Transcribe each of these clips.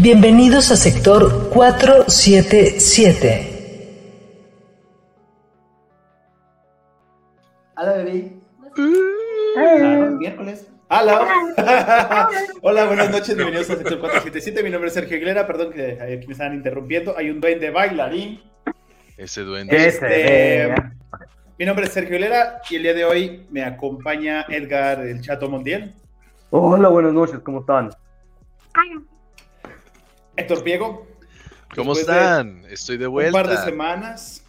Bienvenidos a sector 477. Hola, bebé. Hola, miércoles. Hola. Hola, buenas noches. Bienvenidos a sector 477. Mi nombre es Sergio Aguilera. Perdón que aquí me están interrumpiendo. Hay un duende bailarín. Ese duende. Este, mi nombre es Sergio Aguilera y el día de hoy me acompaña Edgar el Chato Montiel. Hola, buenas noches, ¿cómo están? Héctor Piego. ¿Cómo Después de están? Estoy de Un vuelta. par de semanas.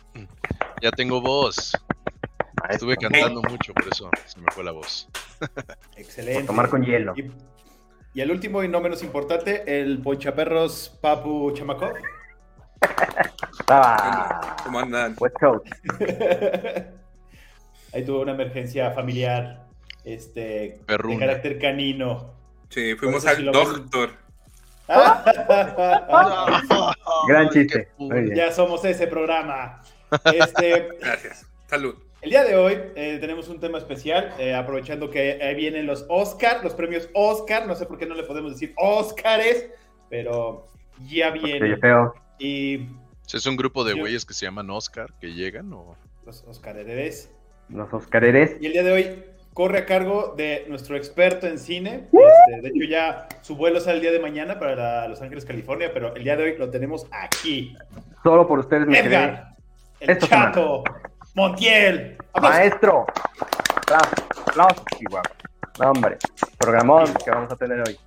Ya tengo voz. Estuve cantando mucho, por eso se me fue la voz. Excelente. Por tomar con hielo. Y, y el último y no menos importante, el Ponchaperros Papu Chamacov. Ah, ¿Cómo andan? Ahí tuvo una emergencia familiar este, de carácter canino. Sí, fuimos al doctor. Gran chiste. Ya somos ese programa. Este, Gracias. Salud. el día de hoy eh, tenemos un tema especial, eh, aprovechando que ahí vienen los Oscar, los premios Oscar. No sé por qué no le podemos decir Oscars, pero ya vienen. feo. Y ¿Es un grupo de Yo- güeyes que se llaman Oscar que llegan o...? los Oscar Heredes. Los Oscareres. Y el día de hoy corre a cargo de nuestro experto en cine. Este, de hecho, ya su vuelo sale el día de mañana para la- Los Ángeles, California, pero el día de hoy lo tenemos aquí. Solo por ustedes quedé. Edgar, el Esta chato, Montiel. ¡Aplausos! Maestro. Aplausos, aplausos, Chihuahua. No, hombre. Programón que vamos a tener hoy.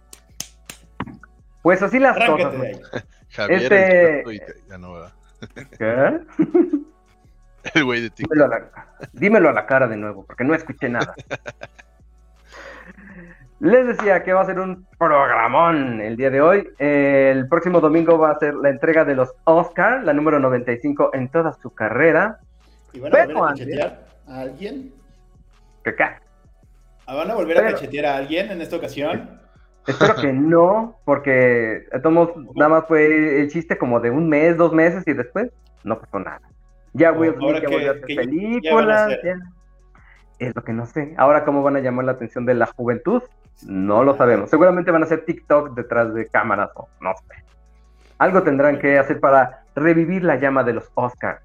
Pues así las Arráncate cosas. de ahí. Javier, Este- y te- ya no. ¿Qué? El güey de ti. Dímelo a, la, dímelo a la cara de nuevo, porque no escuché nada. Les decía que va a ser un programón el día de hoy. El próximo domingo va a ser la entrega de los Oscar, la número 95 en toda su carrera. ¿Y van a volver a cachetear a alguien? Acá. ¿Ah, ¿Van a volver a cachetear a alguien en esta ocasión? Espero que no, porque modos, nada más fue el chiste como de un mes, dos meses y después no pasó nada. Ya Will Smith ya que- volvió a hacer películas. ya. Es lo que no sé. Ahora, ¿cómo van a llamar la atención de la juventud? No lo sabemos. Seguramente van a hacer TikTok detrás de cámaras o no sé. Algo tendrán que hacer para revivir la llama de los Oscars.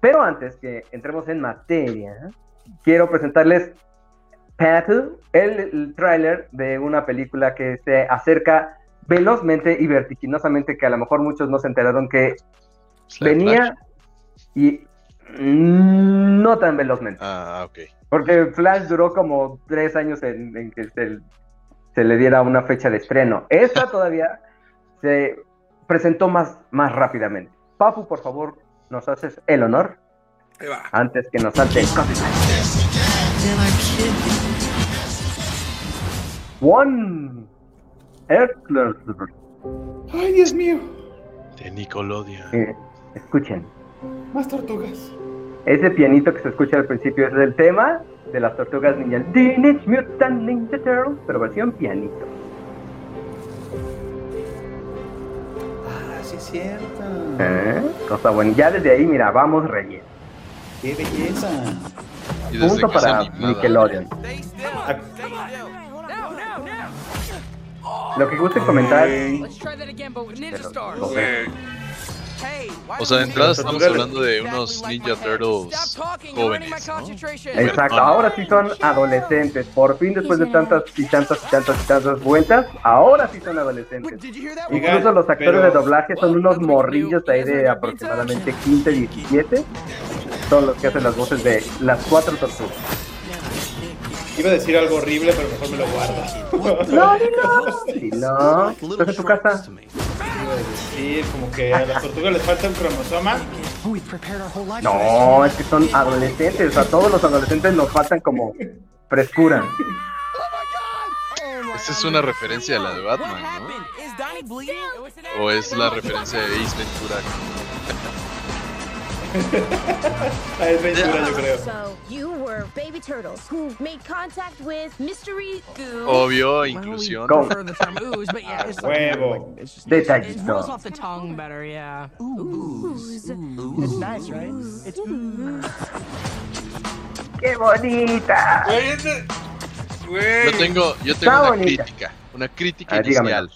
Pero antes que entremos en materia, quiero presentarles Patu, el, el tráiler de una película que se acerca velozmente y vertiginosamente, que a lo mejor muchos no se enteraron que Slash, venía. Y no tan velozmente. Ah, ok. Porque Flash duró como tres años en, en que se, se le diera una fecha de estreno. Esta todavía se presentó más, más rápidamente. Papu, por favor, nos haces el honor Ahí va. antes que nos salte el One Earthler. ¡Ay, Dios mío! De Nickelodeon. Eh, escuchen, Más tortugas. ese pianito que se escucha al principio es el tema de las tortugas ninja. Teenage Mutant Ninja Turtles, pero versión pianito. Ah, sí es cierto. ¿Eh? Cosa buena. Ya desde ahí, mira, vamos relleno. ¡Qué belleza! Punto para animada. Nickelodeon. Lo que gusten comentar. Let's try that again, but with Ninja Pero, O sea, de entrada estamos hablando de unos Ninja? Turtles jóvenes. Exacto, ahora sí son adolescentes. Por fin, después de tantas y tantas y tantas y tantas vueltas, ahora sí son adolescentes. Incluso los actores pero- de doblaje son unos morrillos ahí de aproximadamente 15, 17. Son los que hacen las voces de las cuatro tortugas. Iba a decir algo horrible, pero mejor me lo guardo. No, no, Si no, estás en tu casa. Iba a decir como que a las tortugas les falta un cromosoma. No, es que son adolescentes. A todos los adolescentes nos faltan como frescura. Esa es una referencia a la de Batman, ¿no? ¿O es la referencia de Ace Ventura? Ventura, yo creo. So you were baby turtles who made contact with mystery goo. Obvio, Well, we inclusión. Go. prefer the term ooze, but yeah, it's Huevo. It's just it rolls Detallito. off the tongue better, yeah. Ooze. It's nice, right? It's ooze. ¡Qué bonita! Yo tengo, yo tengo una bonita. crítica. Una crítica Ah, inicial.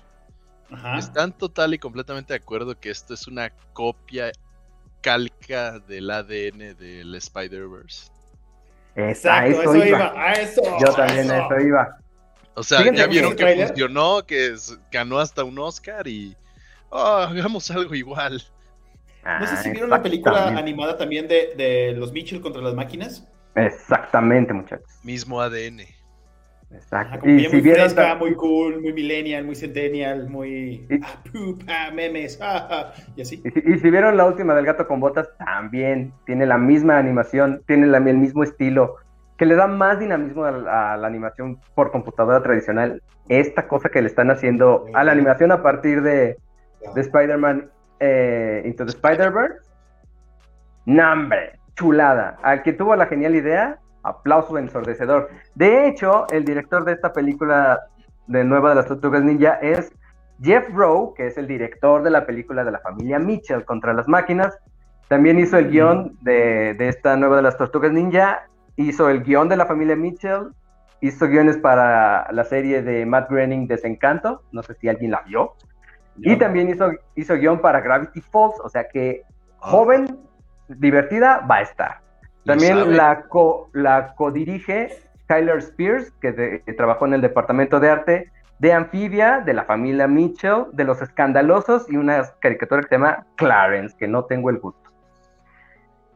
Ajá. Están total y completamente de acuerdo que esto es una copia calca del ADN del Spider-Verse. Exacto, eso, eso iba. iba. A eso. Yo también a eso. eso iba. O sea, Fíjense ya vieron el que funcionó, que es- ganó hasta un Oscar y oh, hagamos algo igual. No sé Ah, si vieron la película animada también de, de los Mitchell contra las máquinas. Exactamente, muchachos. Mismo ADN. Exacto. Y si muy vieron fresca, muy cool, muy millennial, muy centennial, muy Y- ah, poop, ah, memes, ah, y así. y si, y si vieron la última del gato con botas, también tiene la misma animación, tiene la- el mismo estilo, que le da más dinamismo a, la- a la animación por computadora tradicional. Esta cosa que le están haciendo a la animación a partir de, de Spider-Man eh, Into the Spider-Verse. ¡Nambre! Chulada. Al que tuvo la genial idea, aplauso ensordecedor. De hecho, el director de esta película de nueva de las Tortugas Ninja es Jeff Rowe, que es el director de la película de la familia Mitchell contra las máquinas. También hizo el guion de, de esta nueva de las Tortugas Ninja, hizo el guion de la familia Mitchell, hizo guiones para la serie de Matt Groening Desencanto, no sé si alguien la vio. Y también hizo, hizo guion para Gravity Falls, o sea que joven, divertida, va a estar. También la, co, la codirige Tyler Spears, que, de- que trabajó en el departamento de arte de Amphibia, de la familia Mitchell, de Los Escandalosos y una caricatura que se llama Clarence, que no tengo el gusto.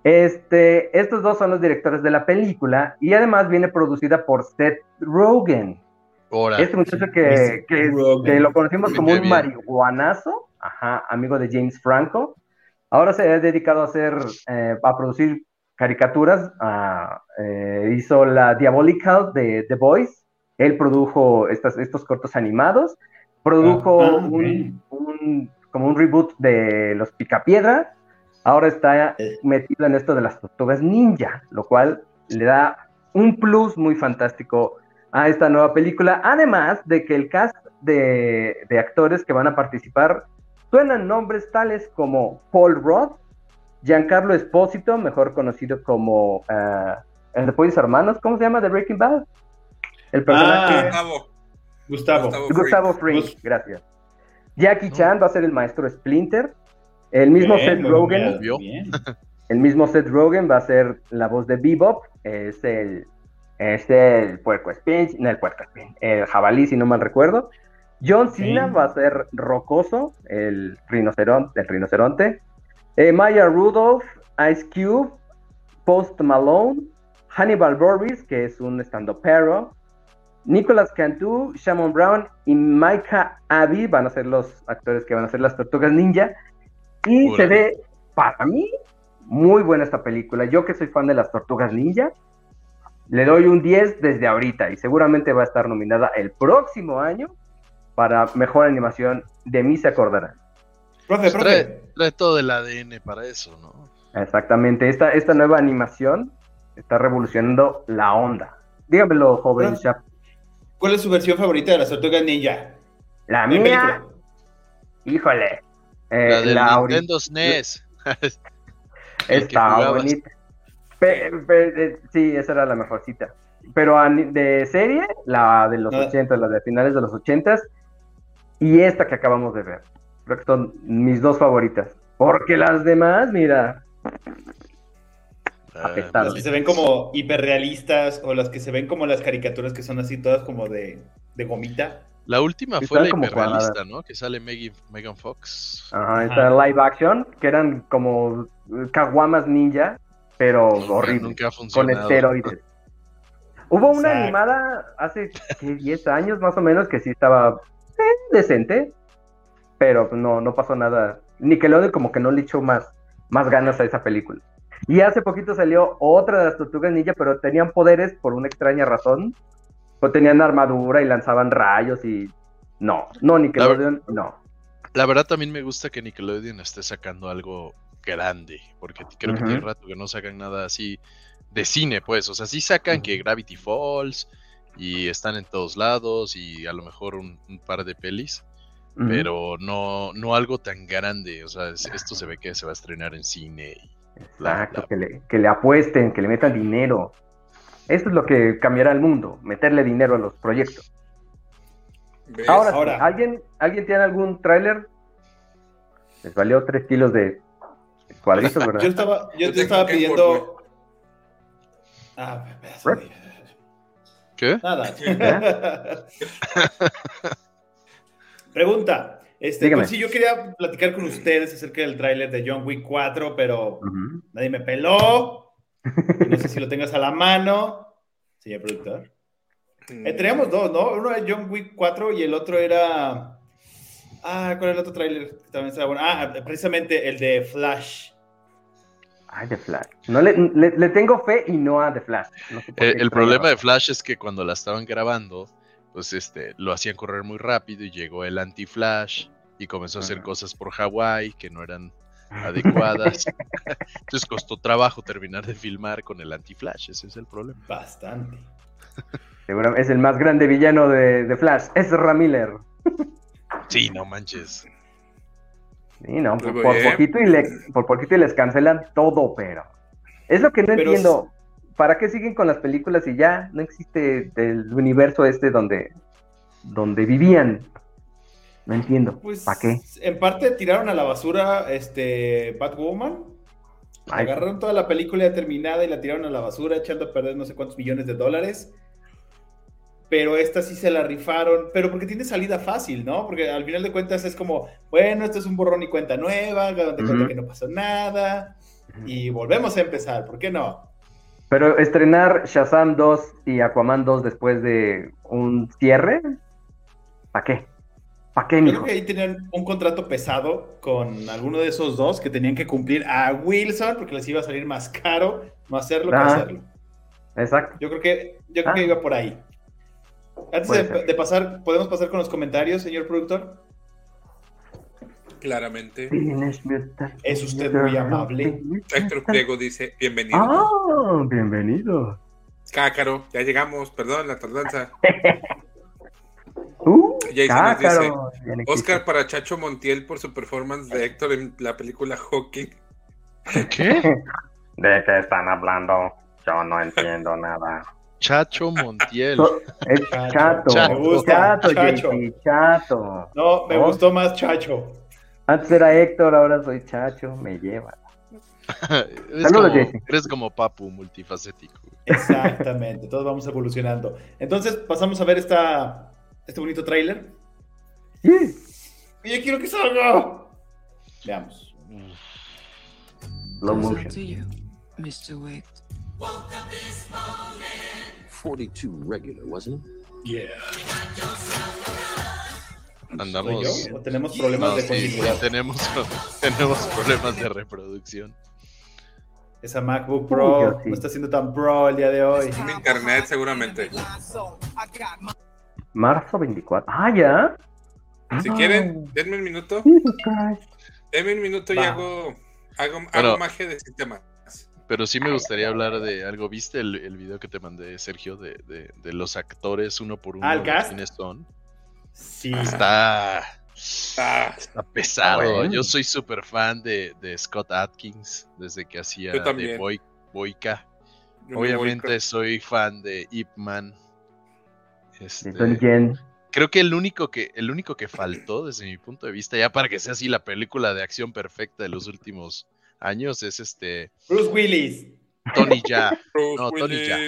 Este, estos dos son los directores de la película y además viene producida por Seth Rogen. Ahora, Este muchacho que, que, Rogen. que lo conocimos como un marihuanazo, ajá, amigo de James Franco. Ahora se ha dedicado a hacer, eh, a producir caricaturas. ah, eh, hizo la Diabolical de The Boys. Él produjo estas, estos cortos animados. Produjo Ah, ah, un, un- como un reboot de Los Picapiedra. Ahora está Eh. metido en esto de las tortugas ninja, lo cual le da un plus muy fantástico a esta nueva película. Además de que el cast de, de actores que van a participar suenan nombres tales como Paul Roth, Giancarlo Espósito, mejor conocido como ah, el de Pollos Hermanos, ¿cómo se llama? De Breaking Bad. El personaje Ah, Gustavo. Gustavo. Gustavo. Gustavo Fring, Gus- gracias. Jackie Chan va a ser el maestro Splinter. El mismo Bien, Seth Rogen, bien, el mismo Seth Rogen va a ser la voz de Bebop. Es el, es el puerco espín, no el puerco espín, el jabalí, si no mal recuerdo. John Cena va a ser Rocoso, el rinoceronte. El rinoceronte. Eh, Maya Rudolph, Ice Cube, Post Malone, Hannibal Burris, que es un stand-upero, Nicolas Cantu, Shamon Brown y Micah Abbey van a ser los actores que van a ser las tortugas ninja. Y se ve, para mí, muy buena esta película. Yo que soy fan de las tortugas ninja, le doy un 10 desde ahorita y seguramente va a estar nominada el próximo año para mejor animación. De mí se acordarán. Profe, pues, profe. trae, trae todo el ADN para eso, ¿no? Exactamente, esta, esta nueva animación está revolucionando la onda. Dígamelo, joven Bueno. Shap. ¿Cuál es su versión favorita de las tortugas ninja? La mía, película. híjole. eh, La del la Nintendo SNES. Que Está bonita. Pe- pe- eh, sí, esa era la mejorcita. Pero de serie, la de los Ah. 80, la de finales de los 80 y esta que acabamos de ver. Creo que son mis dos favoritas. Porque las demás, mira, Ah, apestaron. Las que se ven como hiperrealistas o las que se ven como las caricaturas que son así todas como de, de gomita. La última Sí, fue la hiperrealista. ¿no? Que sale Megan, Megan Fox. Ajá, Ajá. esta live action, que eran como caguamas ninja, pero horrible. Nunca ha con funcionado. esteroides. Hubo una Exacto. animada hace ¿qué? 10 años más o menos que sí estaba eh, decente, pero no, no pasó nada. Nickelodeon como que no le echó más, más ganas a esa película. Y hace poquito salió otra de las tortugas ninja, pero tenían poderes por una extraña razón. O tenían armadura y lanzaban rayos y... No, no, Nickelodeon, no. La verdad también me gusta que Nickelodeon esté sacando algo grande, porque creo que tiene rato que no sacan nada así de cine, pues. O sea, sí sacan que Gravity Falls y están en todos lados y a lo mejor un, un par de pelis, Pero no, no algo tan grande. O sea, es- esto se ve que se va a estrenar en cine. bla, Exacto, bla. que le, que le apuesten, que le metan dinero. Esto es lo que cambiará el mundo, meterle dinero a los proyectos. ¿Ves? Ahora, sí, Ahora. ¿alguien, ¿alguien tiene algún tráiler? Les valió tres kilos de cuadritos, ¿verdad? Yo estaba, yo, tengo estaba pidiendo. Ah, ¿Qué? Nada. Pregunta. Este, pues sí, yo quería platicar con ustedes acerca del tráiler de John Wick 4, pero Ujú. nadie me peló. No sé si lo tengas a la mano, señor productor. Mm, Eh, teníamos dos, ¿no? Uno era John Wick 4 y el otro era. Ah, ¿cuál era el otro tráiler? También estaba bueno. Ah, precisamente el de Flash. Ay, de Flash. No le, le, le tengo fe y no a The Flash. No sé Eh, el problema de. Flash es que cuando la estaban grabando, pues este, lo hacían correr muy rápido y llegó el anti-Flash y comenzó a hacer cosas por Hawái que no eran adecuadas. Entonces costó trabajo terminar de filmar con el anti-Flash, ese es el problema. Bastante. Seguramente es el más grande villano de, de Flash. Ezra Miller. Sí, no manches. Sí, no, por, poquito y le, por poquito y les cancelan todo, pero. Es lo que no Pero entiendo. ¿Para qué siguen con las películas y ya no existe el universo este donde, donde vivían? No entiendo. Pues ¿Para qué? en parte tiraron a la basura este Batwoman. Ay, Agarraron toda la película ya terminada y la tiraron a la basura, echando a perder no sé cuántos millones de dólares. Pero esta sí se la rifaron, pero porque tiene salida fácil, ¿no? Porque al final de cuentas es como, bueno, esto es un borrón y cuenta nueva, donde cuenta que no pasó nada, y volvemos a empezar, ¿por qué no? Pero estrenar Shazam 2 y Aquaman 2 después de un cierre, ¿para qué? ¿Para qué, mijo? creo que ahí tenían un contrato pesado con alguno de esos dos que tenían que cumplir a Wilson porque les iba a salir más caro no hacerlo que Ajá. hacerlo. Exacto. Yo creo que, yo creo Ah. que iba por ahí. Antes de pasar, ¿podemos pasar con los comentarios, señor productor? Claramente. Es usted muy amable. Héctor Pliego dice, bienvenido. Ah, bienvenido. Cácaro, ya llegamos, perdón la tardanza. Uh, Jason nos Oscar para Chacho Montiel por su performance de Héctor en la película Hawking. ¿Qué? ¿De qué están hablando? Yo no entiendo nada. Chacho Montiel. Es Chacho. chato. Chato. Me gusta, Chato, chato. No, me Oh. gustó más Chacho. Antes era Héctor, ahora soy Chacho. Me lleva. eres, Saludos, como, eres como Papu multifacético. Exactamente, todos vamos evolucionando. Entonces, pasamos a ver esta, este bonito tráiler. Sí. Y yo quiero que salga. Veamos. Motion. you, Mr. Wick. 42 regular, wasn't it? Andamos. ¿Soy yo? ¿O tenemos problemas No, de sí, tenemos, tenemos problemas de reproducción. Esa MacBook Pro no está siendo tan pro el día de hoy. Mi internet seguramente. Marzo 24. Ah, ya. Si Ah. quieren, denme un minuto. Denme un minuto y Va. hago, hago, hago Bueno. magia de sistema. Pero sí me gustaría hablar de algo. ¿Viste el, el video que te mandé, Sergio, de, de, de los actores uno por uno? Ah, ¿el de cast? quiénes son? Sí. Está, Ah, está pesado. Bueno. Yo soy súper fan de, de Scott Atkins desde que hacía de Boy, Boyka. Obviamente soy fan de Ip Man. Este, creo que el único que el único que faltó desde mi punto de vista ya para que sea así la película de acción perfecta de los últimos años es este Bruce Willis. Tony Ya. Bruce No, Tony ya.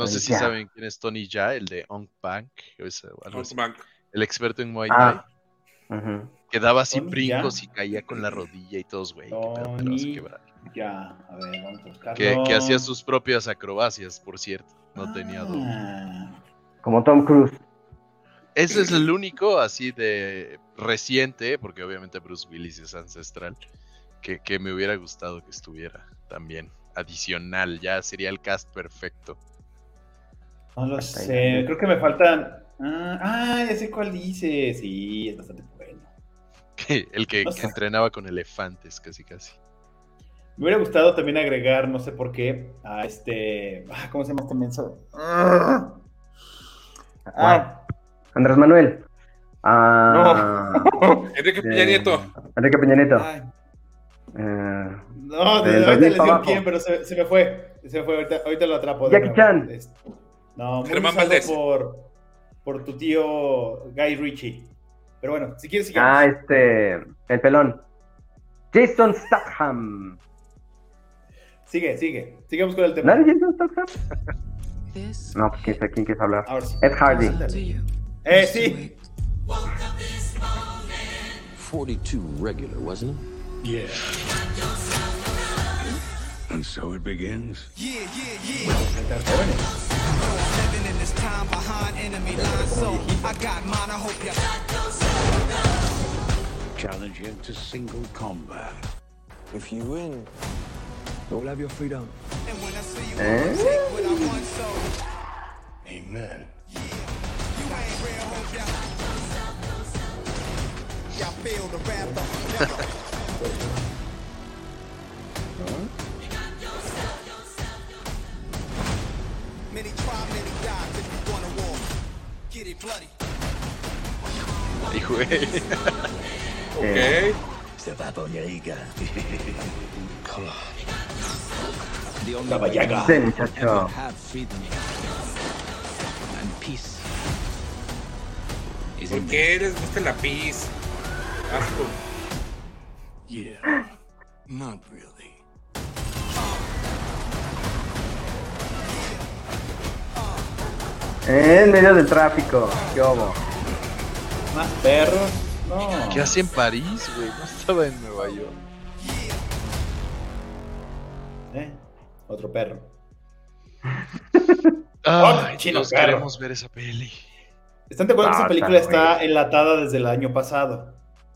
No sé si saben quién es Tony Ya, el de Ong Bang, o es algo así. Hawkman. el experto en Muay Thai, Ah. Ujú. que daba así brincos y caía con la rodilla y todos, güey, qué. Ya, a ver, vamos a buscarlo. que, que hacía sus propias acrobacias, por cierto, no tenía doble. Ah, Como Tom Cruise. Ese es el único así de reciente, porque obviamente Bruce Willis es ancestral, que, que me hubiera gustado que estuviera también. Adicional, ya sería el cast perfecto. No lo Hasta ahí. sé, creo que me faltan. Ah, ah, ya sé cuál dice. Sí, es bastante bueno. el que, No entrenaba con elefantes, casi casi. Me hubiera gustado también agregar, no sé por qué, a este. ah, ¿Cómo se llama este menso? Ah, ah, Andrés Manuel. Ah, Enrique Peña eh, Nieto. Enrique Peña Nieto. ay, Eh, no, ahorita 2000 les abajo. quién, pero se, se me fue. Se me fue, ahorita, ahorita lo atrapo. Jackie. Chan. Este, No, muy Germán Valdés. por, por tu tío Guy Ritchie. Pero bueno, si quieres, sigamos. ah, este. El pelón. Jason Statham. Sigue, sigue. Sigamos con el tema. ¿Nadie Jason Statham? No, pues quién sabe quién quieres hablar. Ahora sí. Ed Hardy. Eh, sí. Wake. 42 regular, wasn't it? Yeah. And so it begins. time behind enemy lines. So I got mine, I hope you challenge him to single combat. If you win, you'll have your freedom. And when I see you, take what I want, so. Amen. Yeah. You ain't real, hope you Y'all feel the wrath of? Many try, many muchacho. Have freedom. And peace. Is ¿Por qué les gusta la? Asco. Yeah. Not really. En medio del tráfico. ¿Qué hubo? Más perros. No. ¿Qué hace en París, güey? No estaba en Nueva York. Eh, Otro perro. Ay, chino, claro. queremos ver esa peli. ¿Están de acuerdo que Ah, esta película está está enlatada desde el año pasado?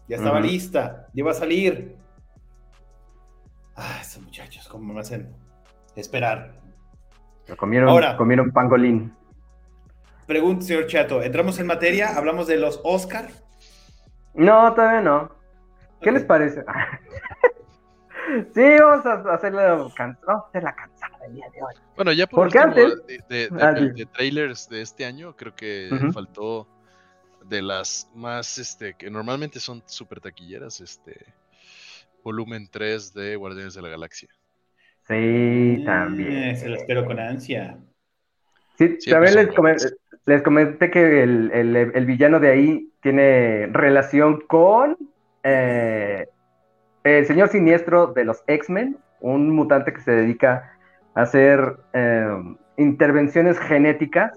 Ya estaba lista, ya iba a salir. Ah, esos muchachos, cómo me hacen esperar. Lo comieron, Ahora. comieron pangolín. Pregunta, señor Chato, ¿entramos en materia? ¿Hablamos de los Oscar? No, todavía no. ¿Qué les parece? sí, vamos a hacerla, can- vamos a hacer la cansada el día de hoy. Bueno, ya por Porque último, antes- de, de- de- Ah, de- sí. de trailers de este año, creo que faltó de las más, este, que normalmente son súper taquilleras, este, volumen 3 de Guardianes de la Galaxia. Sí, Eh, también. se la espero con ansia. Sí, Siempre también les. Les comenté que el, el- villano de ahí tiene relación con eh, el señor siniestro de los X-Men, un mutante que se dedica a hacer eh, intervenciones genéticas.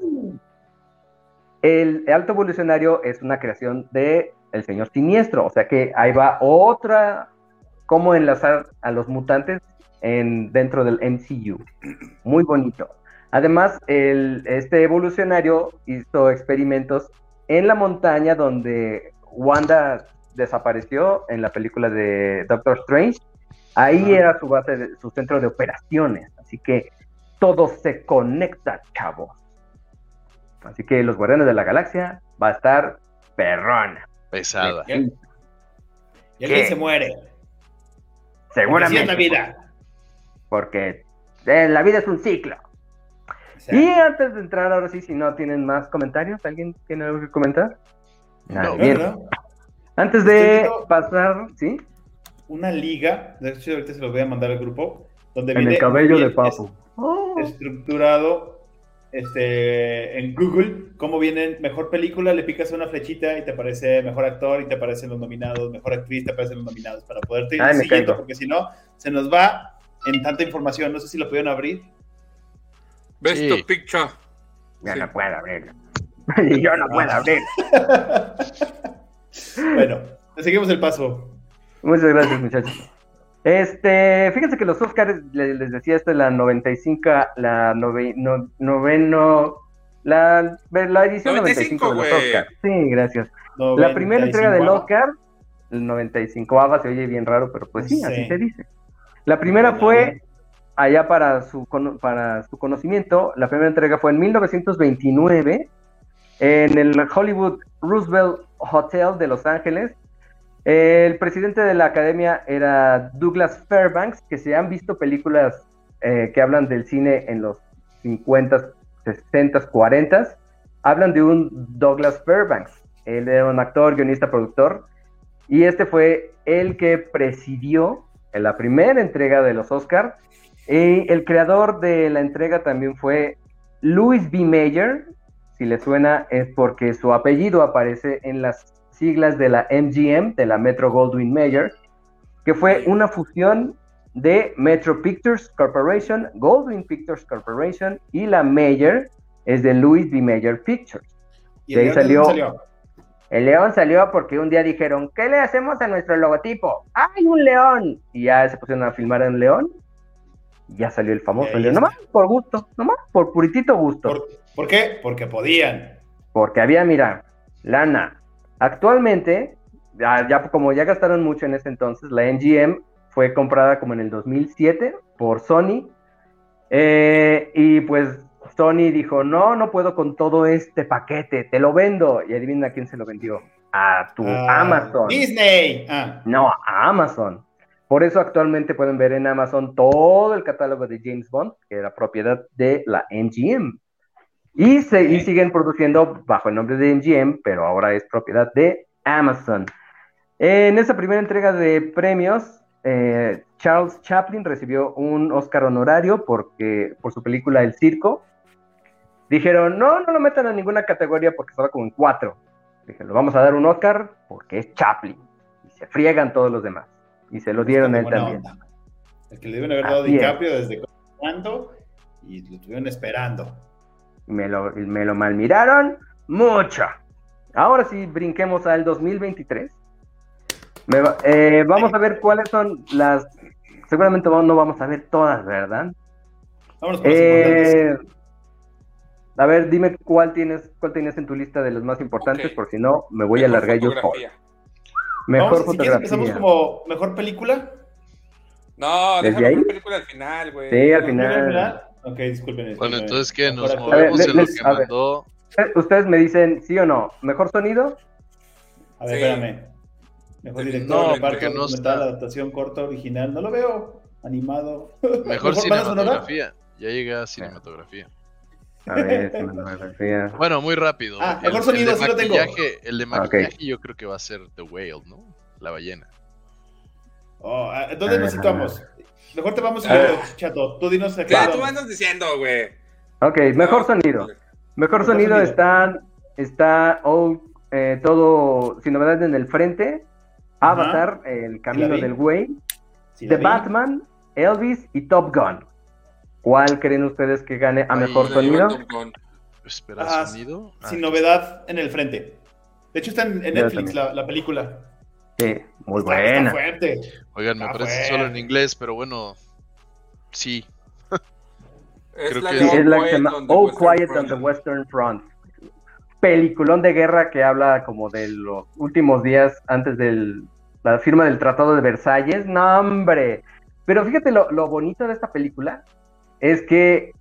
El alto evolucionario es una creación de el señor siniestro, o sea que ahí va otra cómo enlazar a los mutantes en, dentro del MCU. Muy bonito. Además, el, este evolucionario hizo experimentos en la montaña donde Wanda desapareció en la película de Doctor Strange. Ahí era su base, de- su centro de operaciones. Así que todo se conecta, chavos. Así que los Guardianes de la Galaxia va a estar perrona. Pesada. Y alguien- y alguien ¿Qué? se muere. Porque Seguramente. es la vida. Porque eh, la vida es un ciclo. O sea, Y antes de entrar, ahora sí, si no tienen más comentarios, ¿alguien tiene algo que comentar? No, bien. ¿verdad? Antes de pasar, ¿sí? Una liga, de hecho ahorita se los voy a mandar al grupo, donde En viene el cabello bien de Papu. es- estructurado este, en Google, cómo vienen mejor película, le picas una flechita y te aparece mejor actor y te aparecen los nominados, mejor actriz, te aparecen los nominados para poderte ir Ay, siguiendo, porque si no, se nos va en tanta información. No sé si lo pudieron abrir. Best Sí. of Picture. Ya Sí. no puedo abrir. yo no puedo abrir. bueno, le seguimos el paso. Muchas gracias, muchachos. Este, fíjense que los Oscars, le- les, decía, esta es la 95, la nove- no- noveno, la, la edición 95, 95, de los. Oscars. Sí, gracias. La primera entrega del 95. Oscar, el 95 ava se oye bien raro, pero pues sí, Sí. así se dice. La primera fue, allá para su, para su conocimiento, la primera entrega fue en 1929 en el Hollywood Roosevelt Hotel de Los Ángeles. El presidente de la academia era Douglas Fairbanks, que se han visto películas eh, que hablan del cine en los 50, 60, 40, hablan de un Douglas Fairbanks. Él era un actor, guionista, productor, y este fue el que presidió la primera entrega de los Oscars. Y el creador de la entrega también fue Louis B. Mayer. Si le suena, es porque su apellido aparece en las siglas de la MGM, de la Metro Goldwyn Mayer, que fue una fusión de Metro Pictures Corporation, Goldwyn Pictures Corporation y la Mayer es de Louis B. Mayer Pictures. ¿Y De ahí el de dónde salió- El león salió porque un día dijeron, ¿qué le hacemos a nuestro logotipo? ¡Hay un león! Y ya se pusieron a filmar a un león. Ya salió el famoso. Nomás por gusto, nomás por puritito gusto. ¿Por, por qué? Porque podían. Porque había, mira, lana. Actualmente, ya, ya como ya gastaron mucho en ese entonces, la NGM fue comprada como en el 2007 por Sony. Eh, y pues Sony dijo, no, no puedo con todo este paquete, te lo vendo. Y adivina a quién se lo vendió. A tu Ah, Amazon. Disney. Ah, No, a Amazon. Por eso actualmente pueden ver en Amazon todo el catálogo de James Bond, que era propiedad de la MGM. Y, se, siguen produciendo bajo el nombre de MGM, pero ahora es propiedad de Amazon. En esa primera entrega de premios, eh, Charles Chaplin recibió un Oscar honorario porque, por su película El Circo. Dijeron, no, no lo metan en ninguna categoría porque estaba como en cuatro. Dijeron, vamos a dar un Oscar porque es Chaplin. Y se friegan todos los demás. Y se lo dieron a él también. onda. El que le deben haber dado Así es. DiCaprio desde cuando y lo estuvieron esperando. Me lo, me lo malmiraron mucho. Ahora sí, brinquemos al 2023. Me va- eh, vamos a ver cuáles son las... Seguramente no vamos a ver todas, ¿verdad? Vámonos importantes. Eh, a ver, dime cuál tienes, cuál tienes en tu lista de los más importantes, Ok. por si no, me voy a alargar yo solo. Mejor Vamos, si quieres fotografía. empezamos como mejor película. No, ¿Desde déjame ahí? película al final, güey. Sí, al ¿No? final. ¿Verdad? Ok, disculpen. Bueno, entonces, ¿qué? Nos Mejor movemos ver, en lo les- que a ver. mandó. Ustedes me dicen sí o no. ¿Mejor sonido? A ver, Sí. espérame. Mejor No, director, porque reparto, no está. adaptación corta, original. No lo veo. Animado. Mejor sonora? cinematografía. Ya llegué a cinematografía. A ver. Bueno, muy rápido. Ah, mejor sonido, de sí lo tengo. maquillaje, El de Ah, maquillaje yo creo que va a ser The Whale, ¿no? La ballena. Oh, ah, ¿Dónde Ah. nos situamos? Mejor te vamos a Ah. chato. Tú dinos a qué ¿Qué tú andas diciendo, güey? Ok, mejor sonido. Mejor Mejor sonido sonido. está, está all, eh, todo sin novedad en el frente. Avatar, El Camino del Güey, Sí, The vi. Batman, Elvis y Top Gun. ¿Cuál creen ustedes que gane a mejor sonido? Espera, Ah, sonido. Ah, Sin novedad en el frente. De hecho, está en, Netflix la, la película. Sí, muy Está- buena. Está fuerte. Oigan, me Ah, parece solo en inglés, pero bueno. Sí. Es Creo la que sí. Es la que se Quiet llama on the All Western Quiet on Front. the Western Front. Peliculón de guerra que habla como de los últimos días antes de la firma del Tratado de Versalles. No, hombre. Pero fíjate lo, lo bonito de esta película es que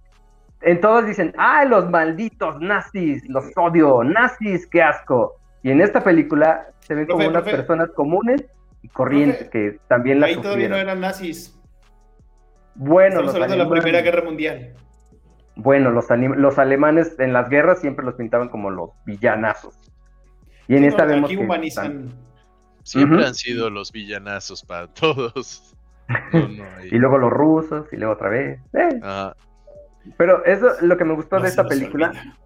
en todas dicen, ¡ay, los malditos nazis! Los odio, nazis, qué asco. Y en esta película se ven Profe, como unas profe. personas comunes y corrientes Profe, que también la Ahí todavía no eran nazis. Bueno, Estamos los hablando de la alemanes- Primera Guerra Mundial. Bueno, los, alemanes en las guerras siempre los pintaban como los villanazos. Y en Sí, esta no, vemos aquí que humanizan. Siempre han sido los villanazos para todos. No, no, ahí. y luego los rusos y luego otra vez. Eh, Ajá. Pero eso lo que me gustó No de esta película, olvida.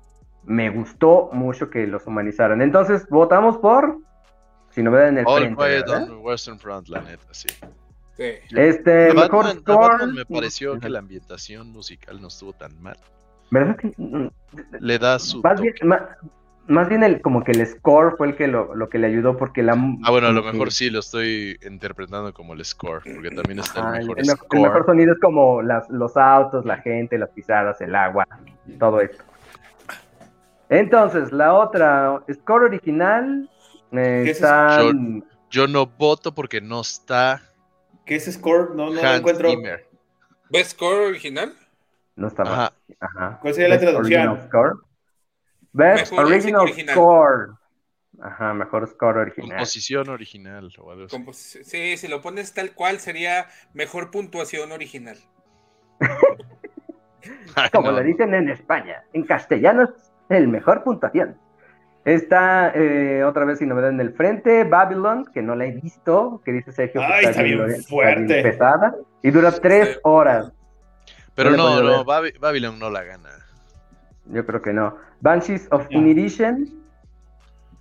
me gustó mucho que los humanizaran. Entonces, votamos por si novedad en el All frente, Quiet ¿verdad? on the Western Front, la neta, sí. Sí. Este, A mejor Batman, score. Batman me pareció que la ambientación musical no estuvo tan mal. ¿Verdad que Le da su más bien, toque. Más bien el, como que el score fue el que lo, lo que le ayudó porque la Ah, bueno, a lo mejor sí lo estoy interpretando como el score, porque también está Ajá, el mejor el, mejor- el score. mejor sonido es como las, los autos, la gente, las pisadas, el agua, todo esto. Entonces, la otra, score original, eh, ¿Qué es están- Yo no voto porque no está ¿Qué es score? No, no lo encuentro. Zimmer. ¿Ves score original? no está mal. Ajá. Ajá. ¿Cuál sería la traducción? Score. Best Mejor Original. Score. Ajá, mejor score original. Composición original o algo así. Composi- Sí, si lo pones tal cual sería mejor puntuación original. Como no. lo dicen en España. En castellano es el mejor puntuación. Está eh, otra vez sin novedad en el frente, Babylon, que no la he visto, que dice Sergio que Ay, está bien está fuerte. pesada. Y dura tres Sí. horas. Pero no le no, Babylon no la gana. Yo creo que no. Banshees of. Inirition.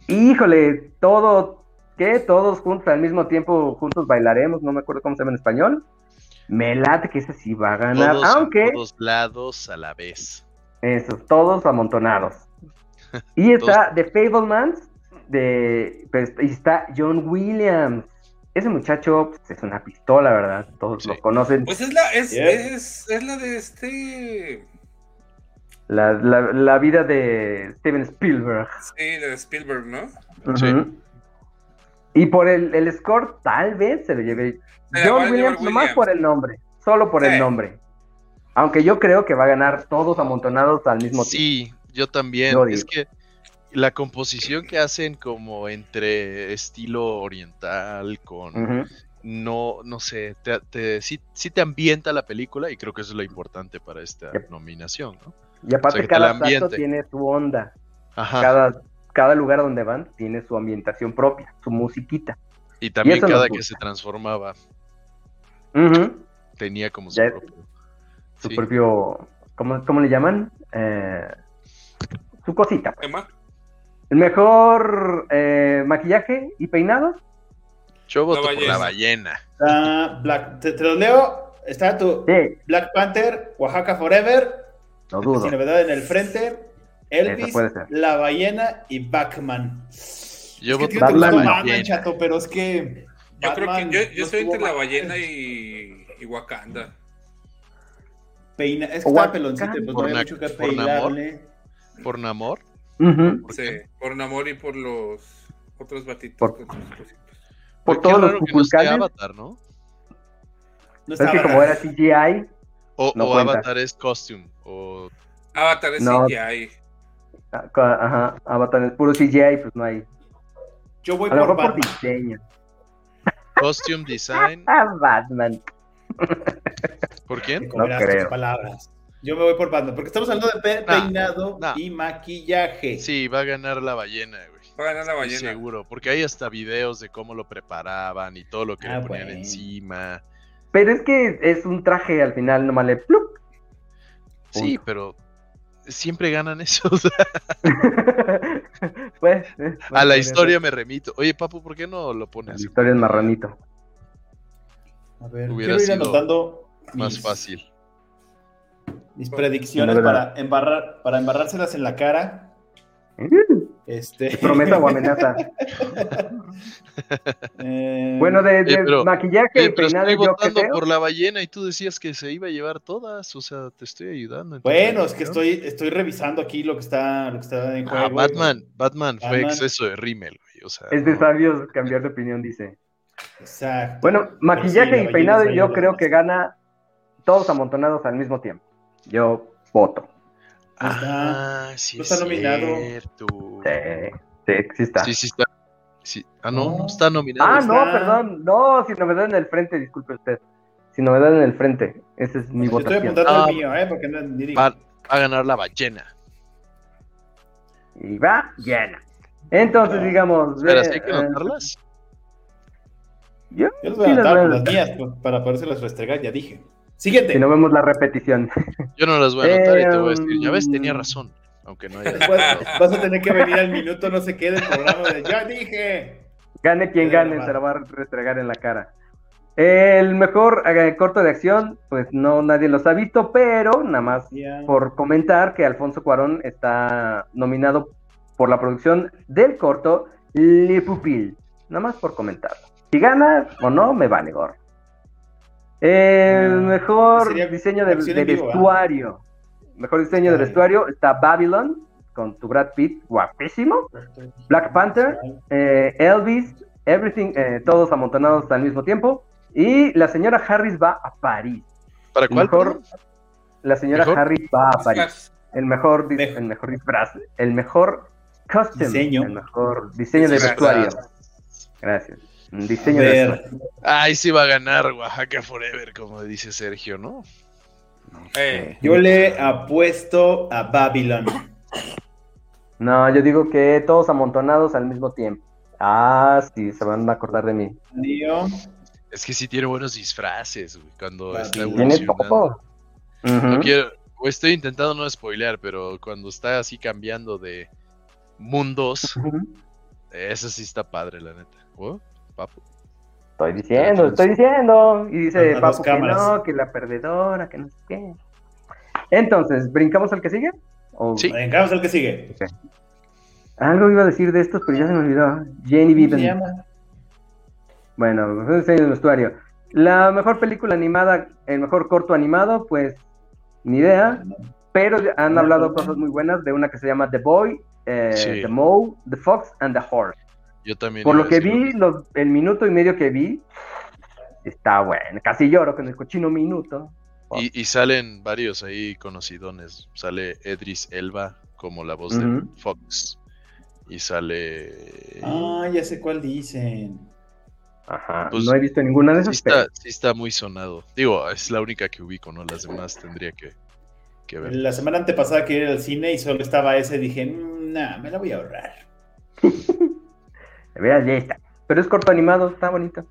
Híjole, todo, ¿qué? Todos juntos al mismo tiempo, juntos bailaremos, no me acuerdo cómo se llama en español. Me late que ese sí va a ganar, Todos aunque todos lados a la vez. esos, todos amontonados. Y está The Fablemans, de, pues, y está John Williams. Ese muchacho pues, es una pistola, ¿verdad? Todos Sí. lo conocen. Pues es la, es, Yeah. es, es la de este. La, la- la vida de Steven Spielberg. Sí, de Spielberg, ¿no? Sí. Y por el, el score, tal vez se lo lleve John Williams, nomás Williams. por el nombre. Solo por el Sí. nombre. Aunque yo creo que va a ganar todos amontonados al mismo tiempo. Sí, yo también. Yo es que la composición que hacen como entre estilo oriental con no, no sé, te, te- sí, sí te ambienta la película y creo que eso es lo importante para esta Yep. nominación, ¿no? Y aparte, O sea, que cada ambiente. tiene su onda. Ajá. Cada, cada lugar donde van tiene su ambientación propia, su musiquita. y también cada que se transformaba tenía como su Ya- propio. Su Sí. propio. ¿cómo, cómo le llaman? Eh, su cosita. pues. El mejor eh, maquillaje y peinado. Yo voto La por la ballena. Está Black, te, te los leo. Está tu Sí, Black Panther, Oaxaca Forever, no dudo. sin novedad en el frente, Elvis, Esa puede ser. La Ballena y Batman. Yo es que voto te por la Batman. Chato, pero es que. Yo creo que Batman yo, no yo soy entre la ballena y, y Wakanda. Peina, es que estaba peloncito, pues no na- mucho que por Namor. peinarle. ¿Por Namor? Ujú. ¿Por Sí, por Namor y por los otros batitos. Por- con sus cositas. Por todos los que no. Avatar, ¿no? No Es que como era CGI, O, No o. Avatar es costume. O Avatar es No. CGI. ah, ajá, Avatar es puro CGI, pues no hay. Yo voy A lo por mejor por Batman. diseño. costume design. Ah, Batman. ¿Por quién? No creo. palabras. Yo me voy por Batman, porque estamos hablando de pe- Nah, peinado nah. y maquillaje. Sí, va a ganar la ballena, güey. Va a ganar la ballena. seguro, porque hay hasta videos de cómo lo preparaban y todo lo que Ah, le ponían bueno. encima. Pero es que es un traje al final, nomás le plup. Sí, pero siempre ganan esos. pues, eh, A la historia me remito. Oye, papu, ¿por qué no lo La pones? historia es marranito. A ver, Hubiera quiero ir sido anotando Más mis, fácil. mis predicciones La para embarrar, para embarrárselas en la cara. Este. Promesa o amenaza. Eh, Bueno, de, de Oye, pero- maquillaje y Oye, pero peinado, estoy yo votando por la ballena y tú decías que se iba a llevar todas. O sea, te estoy ayudando. Bueno, es que estoy, estoy revisando aquí lo que está, lo que está en juego. Ah, Batman, Batman fue exceso de rímel, güey. O sea, Es de no. sabios cambiar de opinión, dice. Exacto. Bueno, maquillaje sí, y peinado, yo creo que gana todos amontonados al mismo tiempo. Yo voto. Ah, sí, no es está nominado. cierto. Sí, sí, sí está. Sí, sí está. Sí. Ah, no, No. no está nominado. ah, está. no, perdón. No, sin novedad en el frente, disculpe usted. Sin novedad en el frente. Esa es mi Estoy votación. apuntando Ah. el mío, ¿eh? Porque no, ni digo. Va a ganar la ballena. Y va llena. Entonces, Ah. digamos. Espera, ve, ¿sí hay que eh, anotarlas? yo, Yo les voy sí a las anotar voy a por las anotar. mías pues, para podérselas restregar, ya dije. Siguiente. Si no vemos la repetición. Yo no las voy a anotar y te voy a Em, decir, ya ves, tenía razón. Aunque no haya. Después vas a tener que venir al minuto, no sé qué, del programa de ya dije. Gane quien Ya, gane, se la va a restregar en la cara. El mejor eh, corto de acción, pues no nadie los ha visto, pero nada más Ya. por comentar que Alfonso Cuarón está nominado por la producción del corto Le Pupil. Nada más por comentarlo. Si gana o no, me vale gorro. El Ah, mejor diseño de, acción de en vivo, ¿verdad? vestuario. Mejor diseño de Ay. vestuario está Babylon, con tu Brad Pitt, guapísimo. Black Panther, eh, Elvis, Everything, eh, todos amontonados al mismo tiempo. Y la señora Harris va a París. ¿Para cuál? mejor, la señora ¿Mejor? Harris va a París. El mejor, el mejor disfraz, el mejor Costume, Diseño. el mejor diseño de vestuario. Gracias. Diseño A de. Ay, sí va a ganar Oaxaca Forever, como dice Sergio, ¿no? Eh, Yo le apuesto a Babylon. No, yo digo que todos amontonados al mismo tiempo. Ah, sí, se van a acordar de mí. Es que sí tiene buenos disfraces, güey, cuando Ah, está tiene todo. Ujú. No quiero, o estoy intentando no spoilear, pero cuando está así cambiando de mundos, Ujú. eso sí está padre, la neta. ¿Oh? Papu. Estoy diciendo, estoy diciendo. Y dice dos Papu que no, que la perdedora, que no sé qué. Entonces, ¿brincamos al que sigue? ¿O- Sí. Vengamos al que sigue. Algo iba a decir de estos, pero ya se me olvidó. Jenny ¿Cómo se Beaven. llama? Bueno, mejor diseño de vestuario. La mejor película animada, el mejor corto animado, pues ni idea. Pero han hablado cosas muy buenas de una que se llama The Boy, eh, Sí. The Mole, The Fox and the Horse. Yo también. Por lo que vi, los- el minuto y medio que vi, está bueno. Casi lloro con el cochino minuto. Y, y salen varios ahí conocidones. Sale Edris Elba como la voz de Fox. Y sale. Ah, ya sé cuál dicen. Ajá, Pues, no he visto ninguna de Sí esas. está, pero- sí está muy sonado. Digo, es la única que ubico, ¿no? Las demás tendría que, que ver. La semana antepasada que ir al cine y solo estaba ese, dije, "Mm, nah, me la voy a ahorrar. De veras, ya está. Pero es corto animado, está bonito.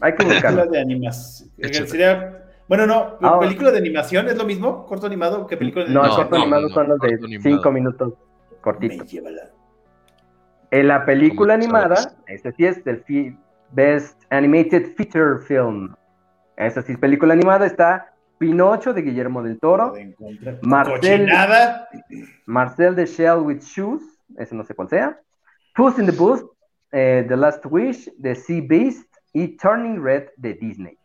Hay que Película buscarlo. de animación. Échale. Sería... Bueno, no, Ah. película de animación es lo mismo, corto animado que película de No, el No, corto no, animado no, son los de corto animado. 5 minutos cortitos. En la película ¿Cómo animada, este sí es del fi- Best Animated Feature Film. Esa sí es película animada, está Pinocho de Guillermo del Toro, De Marcel- Cochinada. Marcel the Shell with Shoes, ese no sé cuál sea, Puss in the Boots, eh, The Last Wish, The Sea Beast y Turning Red de Disney.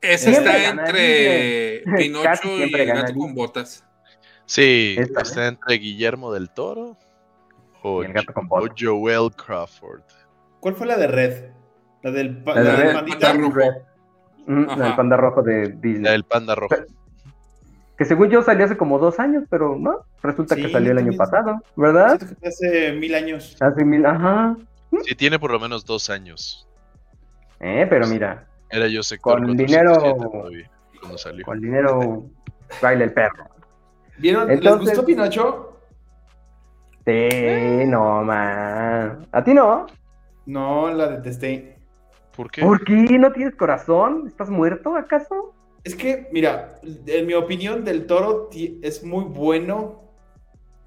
ese Siempre está entre Disney. Pinocho y el gato con botas. Sí, Esta, está entre Guillermo del Toro o, Y el gato con o botas. Joel Crawford. ¿Cuál fue la de Red? La del, pa- La de la del Red. Panda rojo. Red. Mm, Ajá. el panda rojo de Disney. La del panda rojo. Que según yo salió hace como dos años, pero no, resulta Sí, que salió el año pasado, ¿verdad? Que hace mil años. Hace mil, ajá. Sí, tiene por lo menos dos años. Eh, pero mira, Era yo sector Con 477 dinero- todavía, cuando salió. con dinero baila el perro. ¿Vieron? ¿Les gustó Pinocho? Sí, no, man. ¿A ti no? No, la detesté. ¿Por qué? ¿Por qué no tienes corazón? ¿Estás muerto acaso? Es que, mira, en mi opinión, Del Toro es muy bueno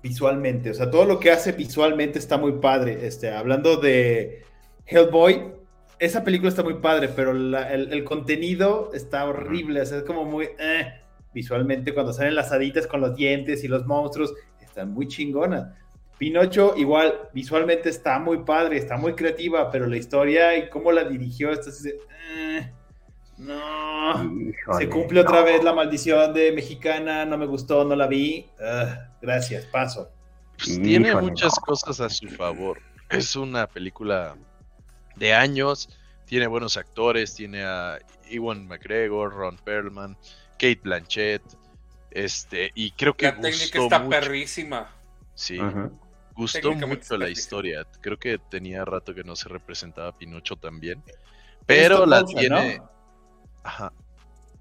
visualmente. O sea, todo lo que hace visualmente está muy padre. Este, hablando de Hellboy, esa película está muy padre, pero la- el, el contenido está horrible. O sea, es como muy eh, visualmente cuando salen las haditas con los dientes y los monstruos, están muy chingonas. Pinocho, igual, visualmente está muy padre, está muy creativa, pero la historia y cómo la dirigió, esto es, eh, no. Híjole, Se cumple otra no. vez la maldición de mexicana, no me gustó, no la vi. Gracias, paso. Pues tiene Híjole, muchas no. cosas a su favor. Es una película de años, tiene buenos actores, tiene a Ewan McGregor, Ron Perlman, Kate Blanchett, este, y creo que La técnica gustó está mucho. perrísima. Sí, gustó mucho la está historia. Creo que tenía rato que no se representaba Pinocho también. Pero la tiene. ¿no? Ajá.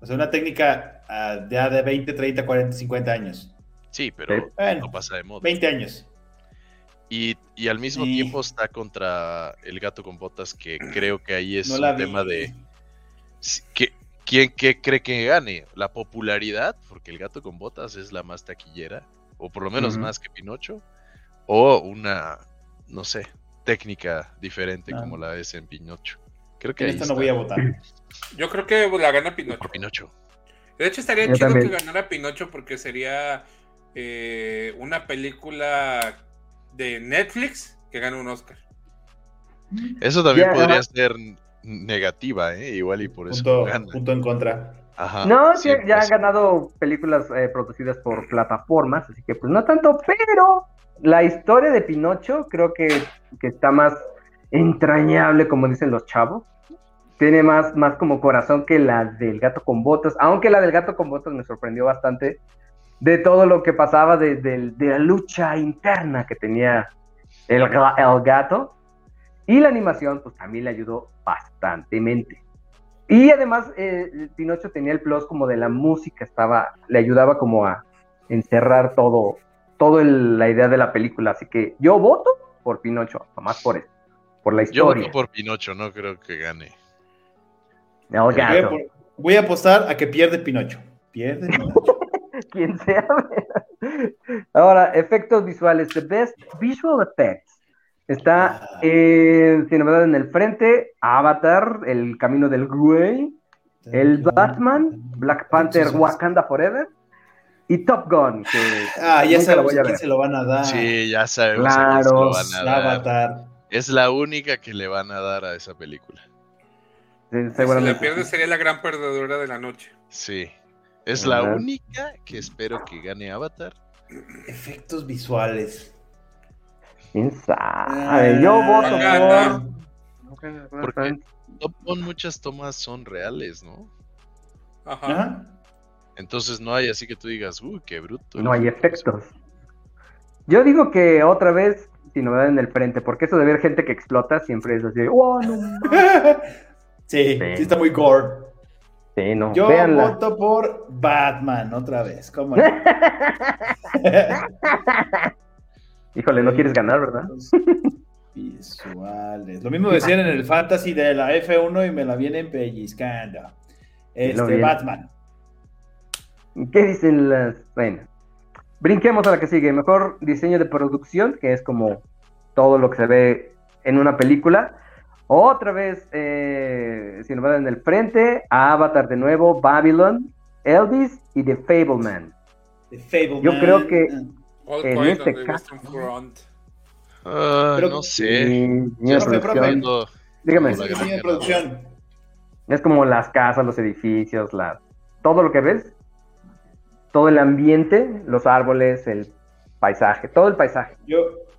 O sea, una técnica ah, ya de 20, 30, 40, 50 años. Sí, pero. Bueno, no pasa de moda. 20 años. Y, y al mismo Sí. tiempo está contra el gato con botas, que creo que ahí es No un vi. tema de que, quién qué cree que gane, la popularidad, porque el gato con botas es la más taquillera, o por lo menos más que Pinocho, o una, no sé, técnica diferente Ah. como la es en Pinocho. Creo que En esta no voy a votar. Yo creo que la gana Pinocho. por Pinocho. De hecho, estaría Yo chido también. que ganara Pinocho porque sería eh, una película de Netflix que gana un Oscar. Eso también podría ajá. ser negativa, ¿eh? Igual y por eso Punto, gana. punto en contra. Ajá, No, sí, ya, ya pues, han ganado películas eh, producidas por plataformas, así que pues no tanto, pero la historia de Pinocho creo que, que está más entrañable, como dicen los chavos. Tiene más, más como corazón que la del gato con botas, aunque la del gato con botas me sorprendió bastante de todo lo que pasaba, de, la lucha interna que tenía el, ga- el gato. Y la animación, pues también le ayudó bastantemente. Y además, eh, Pinocho tenía el plus como de la música, estaba, le ayudaba como a encerrar todo, todo la idea de la película. Así que yo voto por Pinocho, nomás por eso, por la Yo historia. voto por Pinocho, no creo que gane. El Voy a, voy apostar a que pierde Pinocho. Pierde Pinocho. Quien sea. Ahora, efectos visuales. The Best Visual Effects. Está eh, sin novedad en el frente, Avatar, El Camino del Güey, el Batman, Black Panther, Wakanda Forever y Top Gun. Que Ah, ya sabemos voy a quién se lo van a dar. Sí, ya sabemos a quién se Claro, lo van a dar. Avatar. Es la única que le van a dar a esa película. Sí, Si la pierde sería la gran perdedora de la noche. Sí. Es la Ajá. única que espero que gane Avatar. Efectos visuales. ¿Quién sabe? Yo voto Wakanda. por. Porque Top Gun muchas tomas son reales, ¿no? Ajá. Ajá. Entonces no hay así que tú digas, uy, qué bruto. No hay efectos. Yo digo que otra vez, sin novedad en el frente, porque eso de ver gente que explota siempre es así, ¡oh, no! Sí, Sí. sí está muy gore. Sí, no, Yo véanla. voto por Batman otra vez. ¿Cómo no? Híjole, no quieres ganar, ¿verdad? Visuales. Lo mismo decían en el fantasy de la F1 y me la vienen pellizcando. Este. Batman. ¿Qué dicen las...? Bueno, brinquemos a la que sigue. Mejor diseño de producción, que es como todo lo que se ve en una película. Otra vez, eh, sin novedad en el frente, Avatar de nuevo, Babylon, Elvis y The Fableman. The Fableman. Yo creo que All En este caso-. Ah, Pero- no sé. Ya profe, Dígame. Es como las casas, los edificios, la... todo lo que ves, todo el ambiente, los árboles, el paisaje, todo el paisaje. Yo,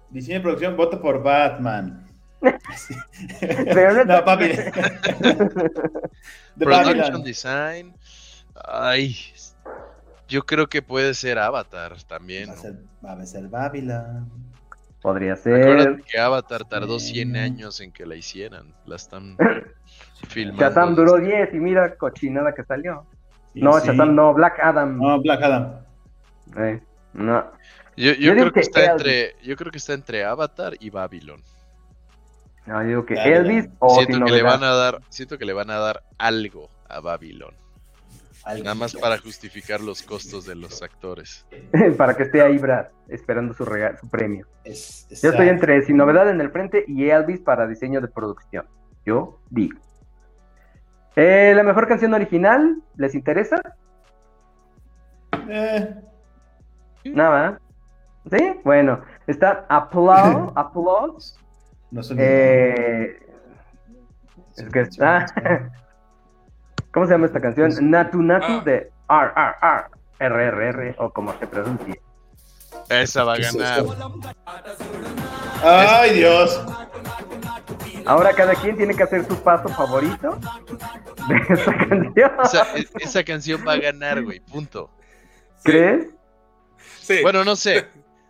diseño de producción, voto por Batman. Pero no- no, papi. The Production design. Ay, yo creo que puede ser Avatar también. Va a ¿no? ser, va a ser Babylon. Podría ser. Acuérdate que Avatar tardó 100 años en que la hicieran. La están filmando. Shazam duró 10 y mira cochinada que salió. No, sí. Shazam no, Black Adam. No, Black Adam. Eh, no. Yo, yo Yo digo creo que que está Elvis. entre, yo creo que está entre Avatar y Babylon. No, yo digo que. Elvis o siento que le van a dar, siento que le van a dar algo a Babylon. Algo. Nada más para justificar los costos de los actores. Para que esté ahí Brad, esperando su, rega- su premio. Es- Yo estoy entre sin novedad en el frente y Elvis para diseño de producción. Yo digo. Eh, la mejor canción original, ¿les interesa? Eh, Nada. ¿Sí? Bueno, está Applause. Applause. no son Eh, es que está. ¿Cómo se llama esta canción? Natu Natu Ah. de R, R, R, R, R, R, o como se pronuncie. Esa va a ¿Qué es ganar. Ay, Dios. Ahora cada quien tiene que hacer su paso favorito de esta canción. Esa, esa canción va a ganar, güey. Punto. ¿Crees? Sí. Bueno, no sé.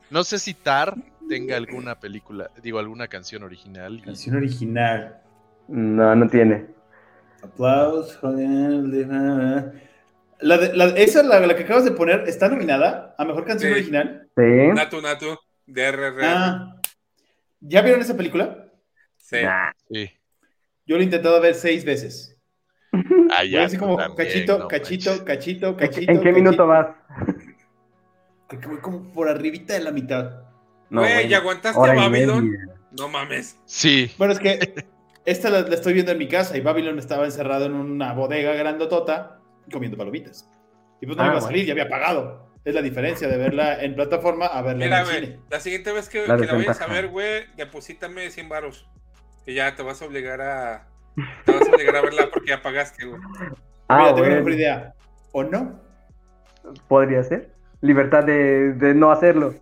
No sé si Tar tenga alguna película, digo, alguna canción original. y- Canción original. No, no tiene. Aplausos. La de, la, esa, la, la que acabas de poner, ¿está nominada a mejor canción Sí. original? Sí. Natu Natu de RR. Ah. ¿Ya vieron esa película? Sí. Nah. Sí. Yo lo he intentado ver seis veces. Ah, ya, así como también, cachito, no cachito, manches. cachito, ¿En, cachito. en qué minuto vas? Creo que voy como por arribita de la mitad. No, Güey, ¿ya aguantaste a y Babylon? No mames. Sí. Bueno, es que esta la, la estoy viendo en mi casa y Babylon estaba encerrado en una bodega grandotota comiendo palomitas. Y pues no Ah, iba a bueno. salir, ya había pagado. Es la diferencia de verla en plataforma a verla Mira, en el cine. la siguiente vez que, La que la vayas a ver, güey, deposítame 100 varos. Y ya te vas a obligar a... Te vas a obligar a verla porque ya pagaste, güey. Ah, Mira, tengo mejor idea. ¿O no? podría ser. Libertad de, de no hacerlo.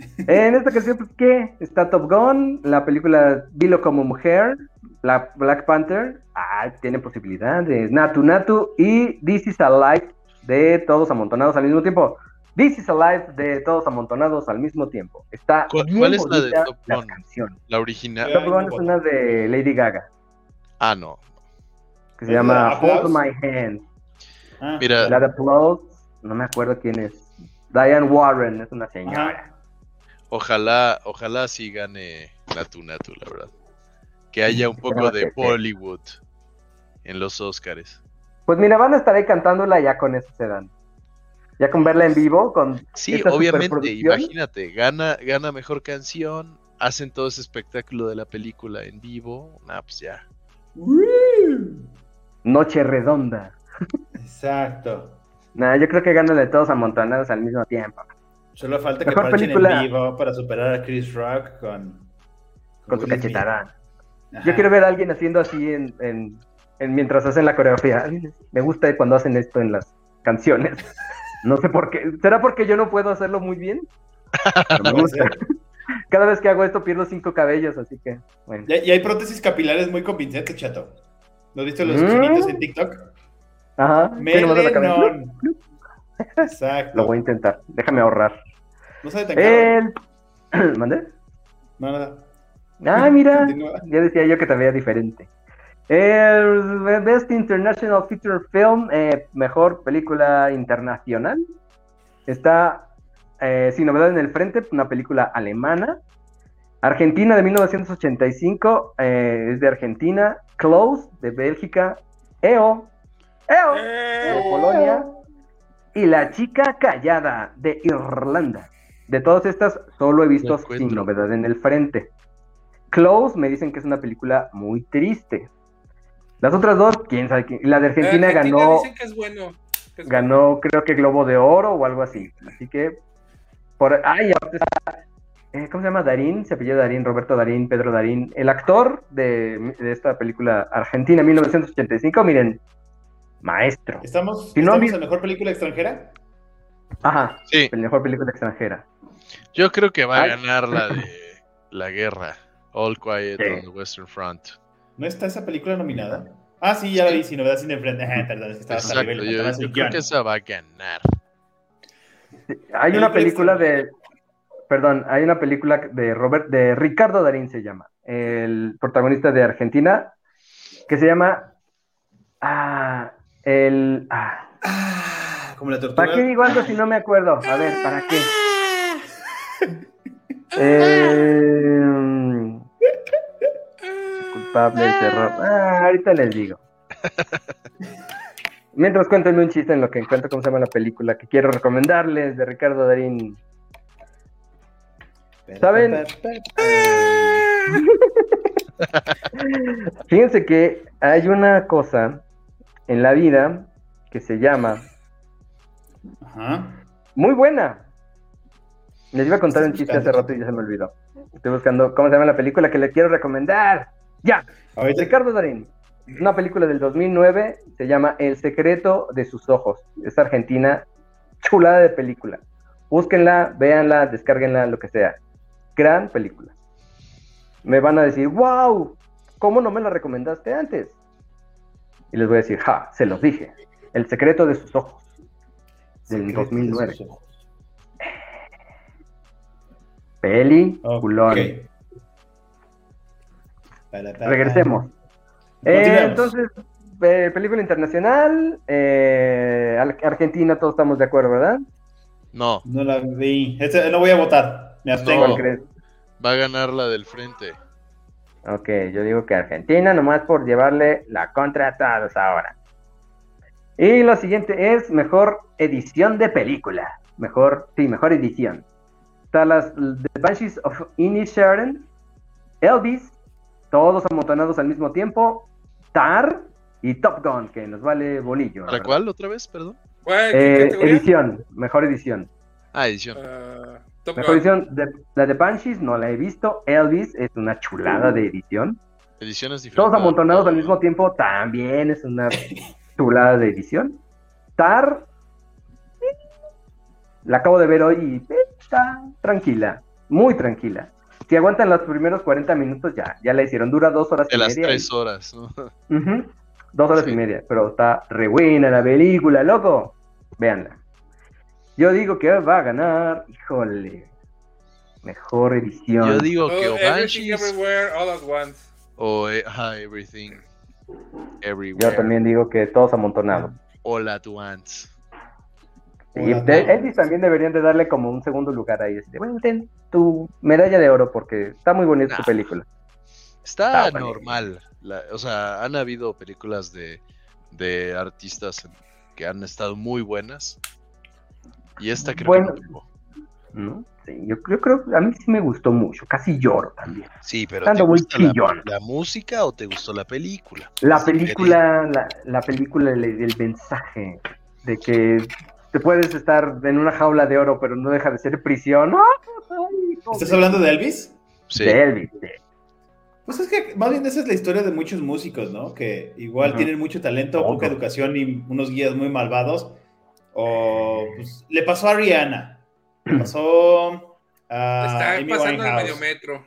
En esta canción, pues, ¿qué? Está Top Gun, la película Dilo como mujer, la Black Panther, ah, tiene posibilidades, Natu Natu y This is a Life de todos amontonados al mismo tiempo. This is Alive de todos amontonados al mismo tiempo. Está ¿Cuál- bien cuál es la de bonita Top la Gun? canción. La original. Top Gun es una de Lady Gaga Ah, no. que se ¿Es llama? Hold My Hand. Ah, Mira, La de Applause, no me acuerdo quién es. Diane Warren es una señora. Ajá. ojalá, ojalá sí gane Natu Natu, la verdad. Que haya un poco de Bollywood en los Oscars. Pues mira, van a estar ahí cantándola ya con eso se dan. Ya con verla en vivo, con Sí, obviamente, imagínate, gana, gana mejor canción, hacen todo ese espectáculo de la película en vivo, nah, pues ya. Noche Redonda. Exacto. Nah, yo creo que ganan de todos amontonados al mismo tiempo. Solo falta que Mejor parchen película. en vivo para superar a Chris Rock con... Con su cachetada. Yo quiero ver a alguien haciendo así en, en- en mientras hacen la coreografía. Me gusta cuando hacen esto en las canciones. No sé por qué. ¿Será porque yo no puedo hacerlo muy bien? Me gusta. Cada vez que hago esto pierdo cinco cabellos, así que bueno. Y, y hay prótesis capilares muy convincentes, chato. ¿No has visto los Mm. chinitos en TikTok? Ajá. Melenón. Exacto. Lo voy a intentar. Déjame ahorrar. No sabe tan caro. El... ¿Mandé? No, nada. Ah, mira. Continúa. Ya decía yo que te veía diferente. El Best International Feature Film, eh, mejor película internacional. Está eh, Sin Novedad en el Frente, una película alemana. Argentina de 1985, eh, es de Argentina. Close, de Bélgica. EO, EO, de Polonia. Y La Chica Callada, de Irlanda. De todas estas, solo he visto Sin. Novedad en el Frente. Close me dicen que es una película muy triste. Las otras dos, quién sabe quién. La de Argentina, ganó, dicen que es bueno. que es ganó creo que Globo de Oro o algo así. Así que, por ay, eh, ¿cómo se llama? Darín, se apellida Darín, Roberto Darín, Pedro Darín, el actor de, de esta película Argentina 1985, miren, maestro. ¿Estamos, Si no ¿estamos visto- en mejor película extranjera? Ajá, Sí, la mejor película extranjera. yo creo que va a Ay. ganar la de la guerra. All Quiet Sí. on the Western Front. ¿No está esa película nominada? Ah, sí, ya la vi, sin novedad, sin enfrente. Perdón, es que estaba Exacto, yo, creo que esa va a ganar. Hay una Película película de, perdón, hay una película de Robert, de Ricardo Darín se llama, el protagonista de Argentina, que se llama, ah, el, ah, Ah, como la tortuga. ¿para qué digo algo si no me acuerdo? A ver, ¿para qué? Eh, culpable de terror. Ah, ahorita les digo. Mientras cuéntenme un chiste en lo que encuentro cómo se llama la película que quiero recomendarles de Ricardo Darín. ¿Saben? Fíjense que hay una cosa en la vida que se llama Ajá. muy buena. Les iba a contar un chiste hace rato y ya se me olvidó. Estoy buscando cómo se llama la película que le quiero recomendar. Ya, Ahorita, Ricardo Darín. Una película del 2009, se llama El secreto de sus ojos. Es argentina, chulada de película. Búsquenla, véanla, descárguenla, lo que sea. Gran película. Me van a decir, wow, ¿cómo no me la recomendaste antes? Y les voy a decir, ja, se los dije. El secreto de sus ojos. Del Secreto de 2009. sus ojos. Peli, culón. Para, para, Regresemos. Eh, entonces, eh, película internacional, eh, Ar- Argentina, todos estamos de acuerdo, ¿verdad? No, No la vi. Este- no voy a votar. Me abstengo. ¿Cuál crees? va a ganar la del frente. Ok, yo digo que Argentina, nomás por llevarle la contra a todos ahora. Y lo siguiente es mejor edición de película. Mejor, sí, mejor edición. Está las The Banshees of Inisherin, Elvis, todos amontonados al mismo tiempo, Tar y Top Gun, que nos vale bolillo. la ¿Para cuál otra vez, perdón? ¿Cuál? ¿Qué Eh, edición, mejor edición. Ah, edición. Ah, Top Mejor Gun. edición, de- la de Banshees no la he visto. Elvis es una chulada de edición. Ediciones diferentes. Todos amontonados al mismo tiempo también es una chulada de edición. Tar, la acabo de ver hoy y está tranquila, muy tranquila. Si aguantan los primeros 40 minutos, ya, ya la hicieron. Dura dos horas De y las media. tres horas. ¿no? Dos horas Sí. y media, pero está re buena la película, loco. Véanla. Yo digo que va a ganar, híjole, mejor edición. Yo digo Oh, que o everything, Banshees everywhere, all at once. o eh, ajá, Everything Yo Everywhere también digo que todos amontonados. All at Once. Y de- también deberían de darle como un segundo lugar ahí. de, bueno, ten tu medalla de oro porque está muy bonita tu Nah. película. Está normal. La- o sea, han habido películas de, de artistas que han estado muy buenas. Y esta creo Bueno. que no. ¿no? Sí, yo, yo creo a mí sí me gustó mucho, casi lloro también. Sí, pero ¿te muy gusta la, música o te gustó la película? La película, la, la película, el, el mensaje de que te puedes estar en una jaula de oro, pero no deja de ser prisión. ¡Ay, ¿Estás hablando de Elvis? Sí. De Elvis, sí. Pues es que más bien esa es la historia de muchos músicos, ¿no? Que igual tienen mucho talento, poca educación y unos guías muy malvados. O pues, le pasó a Rihanna, le pasó a Está Amy pasando el medio metro.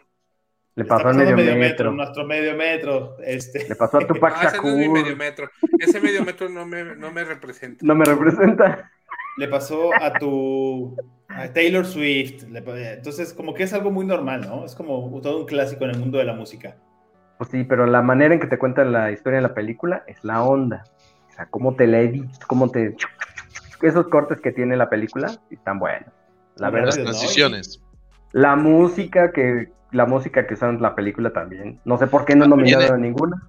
Le pasó al medio, metro. nuestro medio metro. Este. Le pasó a Tupac Ah, ese no es mi medio Shakur. metro. Ese medio metro no me, no me representa. No me representa. Le pasó a tu a Taylor Swift. pa- entonces, como que es algo muy normal, ¿no? Es como todo un clásico en el mundo de la música. Pues sí, pero la manera en que te cuentan la historia de la película es la onda. O sea, cómo te la editas, cómo te... Esos cortes que tiene la película están buenos. La verdad. Las transiciones. La música que... La música que usaron en la película también. No sé por qué no nominaron eh. a ninguna.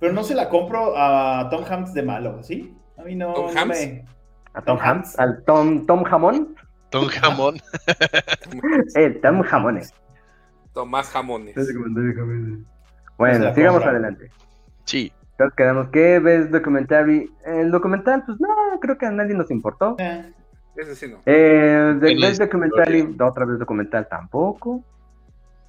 Pero no se la compro a Tom Hanks de malo, ¿sí? A mí no, ¿Tom no Hanks? me... A Tom Hanks. Al Tom, Tom Jamón. Tom Jamón. Eh, Tom Jamones. Tomás Jamones. Bueno, la sigamos adelante. Sí. Entonces quedamos que ves documentary. El documental, pues no, creo que a nadie nos importó. Eh, Ese sí no. Eh, de Best Documentary, historia. otra vez documental tampoco.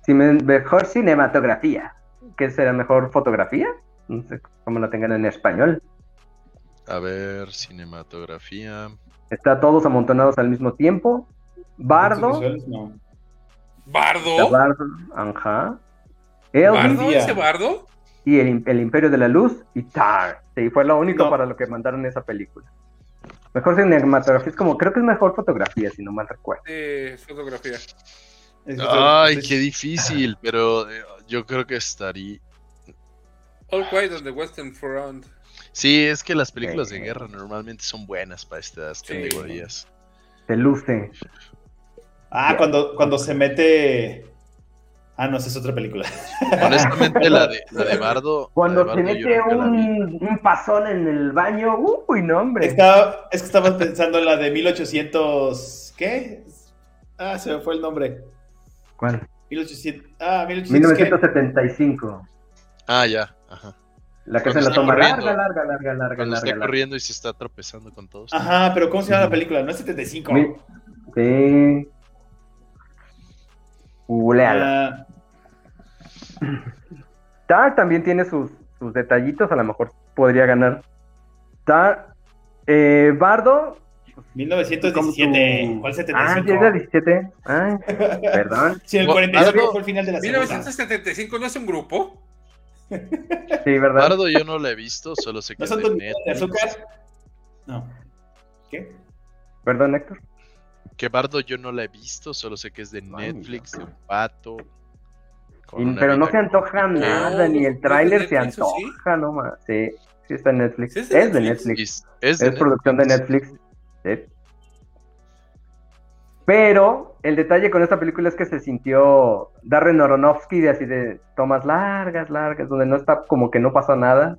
Si me- mejor cinematografía. ¿Qué será mejor fotografía? No sé cómo la tengan en español. A ver, cinematografía. Está todos amontonados al mismo tiempo. Bardo. no. ¿Bardo? Bardo, ajá. Elvis ¿Bardo? ¿Ese bardo? y el, el Imperio de la Luz y Tar. Sí, fue lo único No. para lo que mandaron esa película. Mejor cinematografía es como, creo que es mejor fotografía, si no mal recuerdo. Eh, fotografía. Ay, qué difícil, pero eh, yo creo que estaría. All Quiet on the Western Front. Sí, es que las películas de Sí. guerra normalmente son buenas para estas Sí. categorías. Se luce. Ah, cuando, cuando se mete... Ah, no, esa es otra película. Honestamente, la de, la de Bardo. Cuando la te de Bardo yo mete un, un pasón en el baño, uy, no, hombre. Estaba, es que estaba pensando en la de 1800... ¿Qué? Ah, se me fue el nombre. ¿Cuál? 1800... Ah, 1800... ¿qué? 1975. Ah, ya. Ajá. La que se la toma corriendo. larga, larga, larga, larga, Cuando larga. está larga. corriendo y se está tropezando con todos. Ajá, pero ¿cómo se llama la película? No es 75. Mi- Sí. Googleala. Ah, Tar también tiene sus, sus detallitos, a lo mejor podría ganar. Tar, eh, Bardo. 1917. como tu- ¿Cuál Ah, 75? sí, es la 17. Ay, perdón. Sí, el Bo- 45 Bardo- fue el final de la segunda. 1975 no es un grupo. Sí, ¿verdad? Bardo yo no la he visto, solo sé que ¿No es son de de Netflix. azúcar? No. ¿Qué? Perdón, Héctor. Que Bardo yo no la he visto, solo sé que es de Ay, Netflix, de un pato. Y- pero no se antoja nada, ni el ¿no es de tráiler se Netflix o sí? antoja, no más. Sí, sí está en Netflix. ¿Sí es, es de de Netflix? Netflix. Es, es Es, de producción de Netflix. Sí. Pero el detalle con esta película es que se sintió Darren Aronofsky de así de tomas largas, largas, donde no está como que no pasa nada.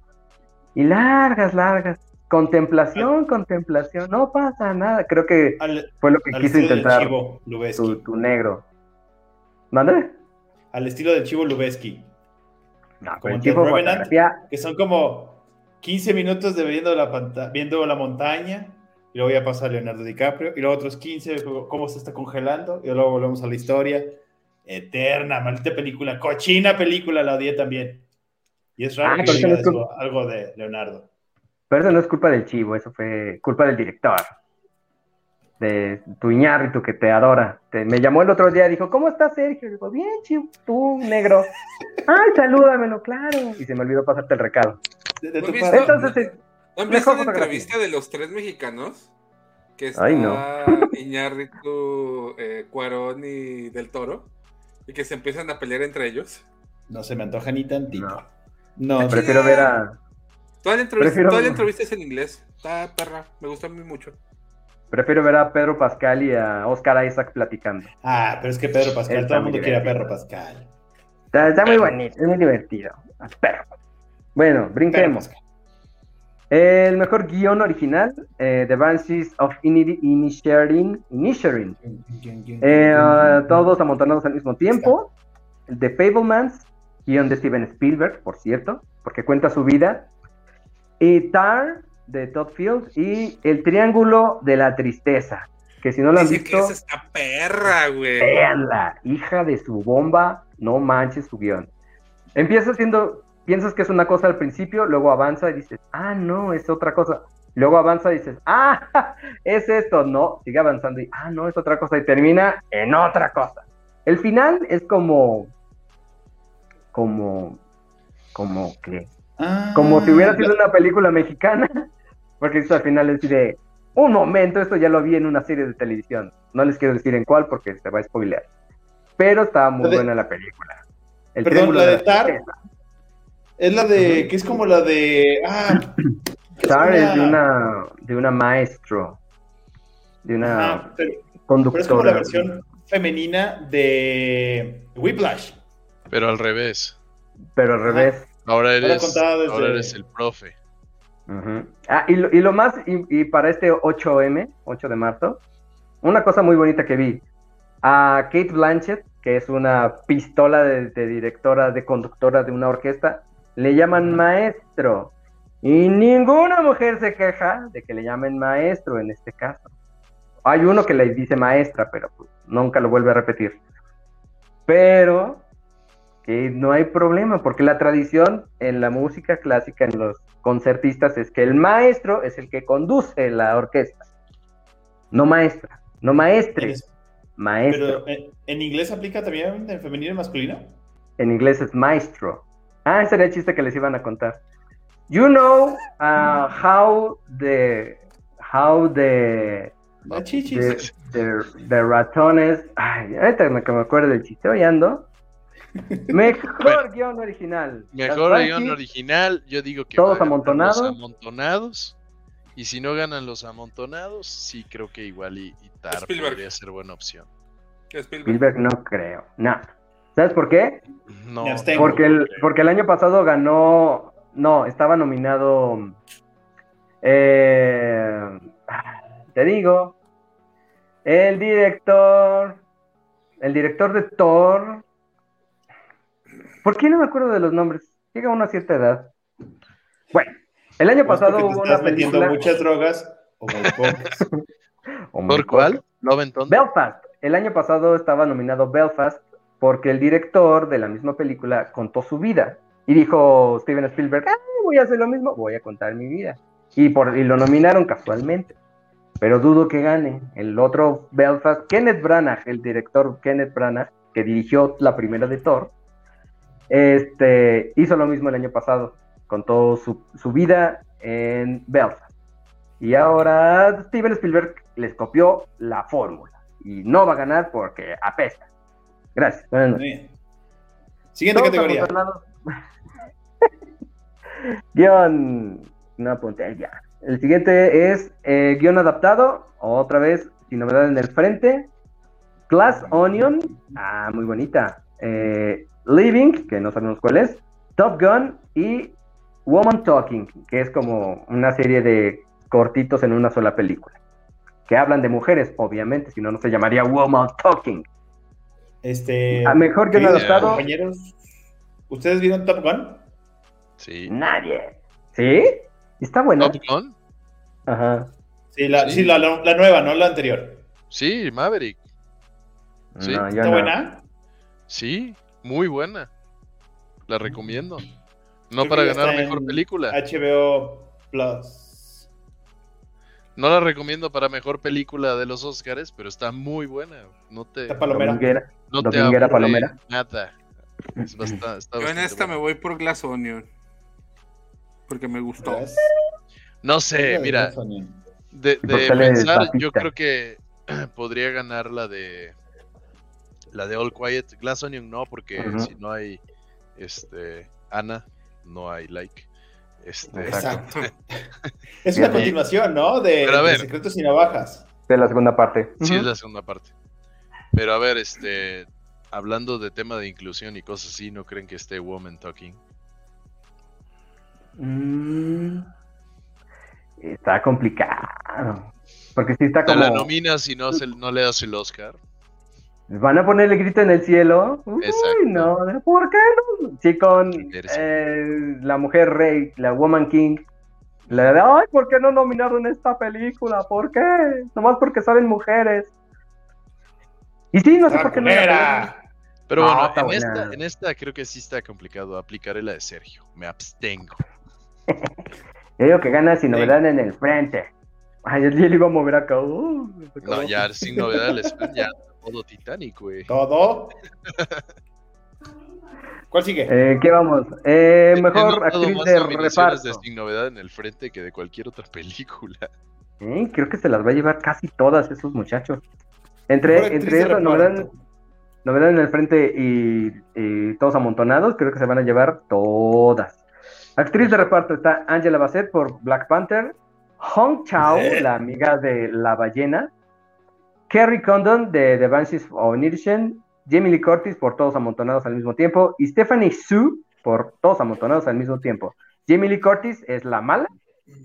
Y largas, largas. Contemplación, contemplación, no pasa nada. Creo que Al, fue lo que al quiso intentar chivo tu, tu negro. ¿Mande? Al estilo del chivo Lubeski. No, Como el de Revenant. Que son como 15 minutos de viendo la, viendo la montaña. Y luego ya pasa Leonardo DiCaprio. Y luego otros 15, cómo se está congelando. Y luego volvemos a la historia. Eterna, maldita película. Cochina película, la odié también. Y es raro Ah, que diga no es eso, algo de Leonardo. Pero eso no es culpa del chivo, eso fue culpa del director. De tu Iñárritu que te adora. Te- me llamó el otro día y dijo, ¿cómo estás, Sergio? Y digo, bien, chivo, tú, negro. Ay, salúdamelo, claro. Y se me olvidó pasarte el recado. Entonces, ¿No han Mejor visto la entrevista de los tres mexicanos? que está Ay, no. Iñárritu, eh, Cuarón y Del Toro, y que se empiezan a pelear entre ellos. No se me antoja ni tantito. No. No, Prefiero ver a. Toda la entrevista, Prefiero- toda la entrevista es en inglés. Está perra, me gusta a mí mucho. Prefiero ver a Pedro Pascal y a Oscar Isaac platicando. Ah, pero es que Pedro Pascal, Está todo el muy mundo quiere a. Pedro Pascal. Está, está muy bonito, es muy divertido. Perro. Bueno, brinquemos. El mejor guion original, eh, The Banshees of Ini- Inisherin. Inisherin. Eh, ah, todos amontonados al mismo tiempo. The Fablemans, guion de Steven Spielberg, por cierto, porque cuenta su vida. Y Tar, de Todd Field. Y El Triángulo de la Tristeza, que si no lo han Dice que visto, esa está perra, güey. véanla, hija de su bomba, no manches su guion. Empieza siendo, piensas que es una cosa al principio, luego avanza y dices, ah, no, es otra cosa. Luego avanza y dices, ah, es esto, no, sigue avanzando y, ah, no, es otra cosa y termina en otra cosa. El final es como, como, como que, Ah, como si hubiera sido una película mexicana, porque esto al final es de, un momento, esto ya lo vi en una serie de televisión. No les quiero decir en cuál porque se va a spoilear. Pero estaba muy de- buena la película. El Perdón, la de Tar, Tristeza. Es la de. que es como la de. Ah. que Tar es de una- de una maestro, de una Ajá, pero, pero es como la conductora. versión femenina de Whiplash. Pero al revés. Pero al revés. Ahora Ahora eres, desde- ahora eres el profe. Ah, y lo, y lo más, y, y para este 8M, 8 de marzo, una cosa muy bonita que vi. A Kate Blanchett, que es una pistola de, de directora, de conductora de una orquesta, le llaman maestro. Y ninguna mujer se queja de que le llamen maestro en este caso. Hay uno que le dice maestra, pero pues, nunca lo vuelve a repetir. Pero que no hay problema, porque la tradición en la música clásica, en los concertistas, es que el maestro es el que conduce la orquesta. No maestra, no maestre, Es- maestro. Pero ¿en, en inglés aplica también en femenino y masculino? En inglés es maestro. Ah, ese era el chiste que les iban a contar. You know uh, how the how the La chichis. the, the- the ratones. Ay, ahorita me- que me acuerdo del chiste, hoy ando. Mejor Bueno. guion original. Mejor Las guion original, yo digo que Todos amontonados. Los amontonados. Y si no ganan los amontonados, sí creo que igual y, y Tar Spielberg. podría ser buena opción. Spielberg. Spielberg no creo. No. ¿Sabes por qué? No. Porque el, porque el año pasado ganó. No, estaba nominado. eh, te digo. El director. El director de Thor. ¿Por qué no me acuerdo de los nombres? Llega a una cierta edad. Bueno, el año pasado te hubo estás una metiendo película. muchas drogas o ¿Por cuál? Belfast. El año pasado estaba nominado Belfast porque el director de la misma película contó su vida. Y dijo Steven Spielberg, "Ah, voy a hacer lo mismo, voy a contar mi vida. Y, por, lo nominaron casualmente. Pero dudo que gane. El otro Belfast, Kenneth Branagh, el director Kenneth Branagh, que dirigió la primera de Thor, este, hizo lo mismo el año pasado. Contó su, su vida en Belfast. Y ahora Steven Spielberg les copió la fórmula. Y no va a ganar porque apesta. Gracias. Buenas noches. Bien. Siguiente categoría. guion. No apunté ya. El siguiente es eh, guion adaptado. Otra vez, sin novedad en el frente. Glass Onion. Ah, muy bonita. Eh, Living, que no sabemos cuál es. Top Gun y Woman Talking, que es como una serie de cortitos en una sola película. Que hablan de mujeres, obviamente, si no, no se llamaría Woman Talking. Este. A mejor guion queridos adaptado. Compañeros, ¿ustedes vieron Top Gun? Sí. Nadie. ¿Sí? Está buena. Top Gun. Ajá. Sí, la, Sí. sí, la, la- la nueva, no la anterior. Sí, Maverick. Sí. No, ¿Está no. buena? Sí, muy buena. La recomiendo. No Creo para que ganar mejor película. HBO Plus. No la recomiendo para mejor película de los Oscars, pero está muy buena. No te, Está palomera. Dominguera. no te Dominguera Palomera. nada. Es basta- está Yo en bastante esta me voy por Glass Onion. Porque me gustó. ¿Ves? No sé, la mira. De, ¿Y por de qué le pensar, yo creo que podría ganar la de la de All Quiet. Glass Onion no, porque si no hay este Ana, no hay like. Este, Exacto. Es una continuación, ¿no? De, Pero a de ver. Secretos y Navajas. De la segunda parte. Sí, es la segunda parte. Pero a ver, este, hablando de tema de inclusión y cosas así, ¿no creen que esté Woman Talking? Mm, está complicado. Porque si está Te como. la nominas y no, se- no le das el Oscar. Van a ponerle grito en el cielo. Uy, Exacto. no, ¿por qué no? Sí, con eh, la mujer rey, la Woman King. La de, ay, ¿por qué no nominaron esta película? ¿Por qué? Nomás porque salen mujeres. Y sí, no sé por qué no. Pero No, bueno, en buena. esta, en esta creo que sí está complicado. Aplicaré la de Sergio. Me abstengo. Yo digo que gana sin novedad en el frente. Ay, yo le iba a mover acá. uh, No, ya sin novedad el Spin, ya todo Titanic, güey. Todo. ¿Cuál sigue? Eh, ¿Qué vamos? Eh, He mejor actriz más de reparto. de sin novedad en el frente que de cualquier otra película. Eh, creo que se las va a llevar casi todas esos muchachos. Entre, entre eso, novedad, en el frente y, y todos amontonados, creo que se van a llevar todas. Actriz de reparto está Angela Bassett por Black Panther, Hong Chao, Eh. la amiga de la ballena, Kerry Condon de The Banshees of Inisherin, Jamie Lee Curtis por Todos Amontonados al mismo tiempo y Stephanie Su por Todos Amontonados al mismo tiempo. Jamie Lee Curtis es la mala,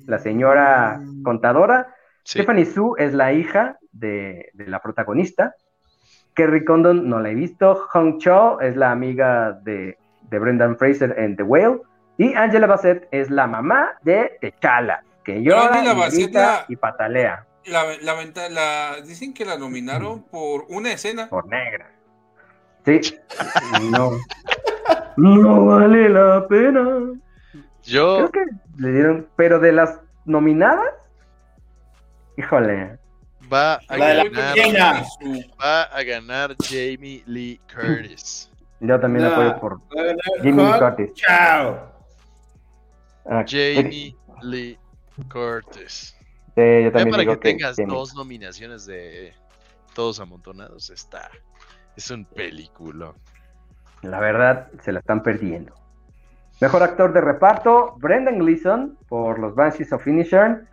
la señora contadora. Sí. Stephanie Su es la hija de, de la protagonista. Kerry Condon no la he visto. Hong Cho es la amiga de, de Brendan Fraser en The Whale. Y Angela Bassett es la mamá de T'Challa, que llora la- y patalea La, la, venta- la- dicen que la nominaron por una escena. por negra. Sí, no. No vale la pena. Yo, Creo que le dieron, pero de las nominadas, híjole, va a La de la ganar, pequeña. va a ganar Jamie Lee Curtis. yo también Nah. apoyo por Va a ganar Jimmy Hawk Curtis. Chao. Ah, Jamie Lee Curtis. Sí, yo Ya también para digo que que tengas dos nominaciones de todos amontonados, está. Es un película. La verdad, se la están perdiendo. Mejor actor de reparto, Brendan Gleeson por los Banshees of Inisherin.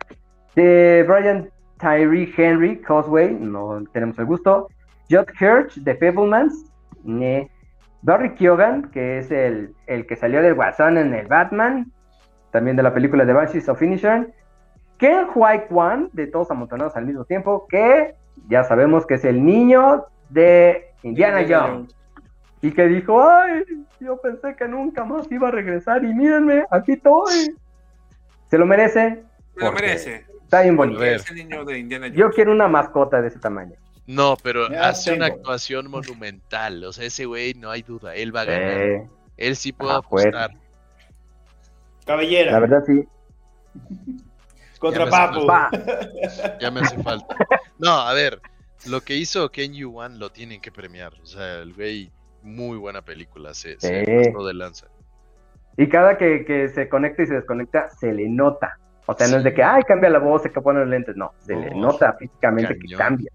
De Brian Tyree Henry, Causeway, no tenemos el gusto. Judd Hirsch de Fablemans. Ne. Barry Keoghan, que es el, el que salió del Guasón en el Batman. También de la película de Banshees of Inisherin. Ken Huai Kwan, de Todos Amontonados al mismo tiempo, que ya sabemos que es el niño de Indiana Jones. Y que dijo, ay, yo pensé que nunca más iba a regresar y mírenme, aquí estoy. Se lo merece. Se lo merece. Está bien bonito. es el niño de Indiana Jones. Yo quiero una mascota de ese tamaño. No, pero Ya hace una actuación monumental. O sea, ese güey, no hay duda, él va a ganar. Eh, Él sí puede Ah, pues. apostar. Cabellera. la verdad sí. Contra Ya me Papu. Ya me hace falta. No, a ver, lo que hizo Ken Yuan lo tienen que premiar. O sea, el güey, muy buena película, se, se Sí. pasó de lanza. Y cada que, que se conecta y se desconecta, se le nota. O sea, no es de que, ay, cambia la voz, se que pone los lentes. No, se le No, nota físicamente que cambia.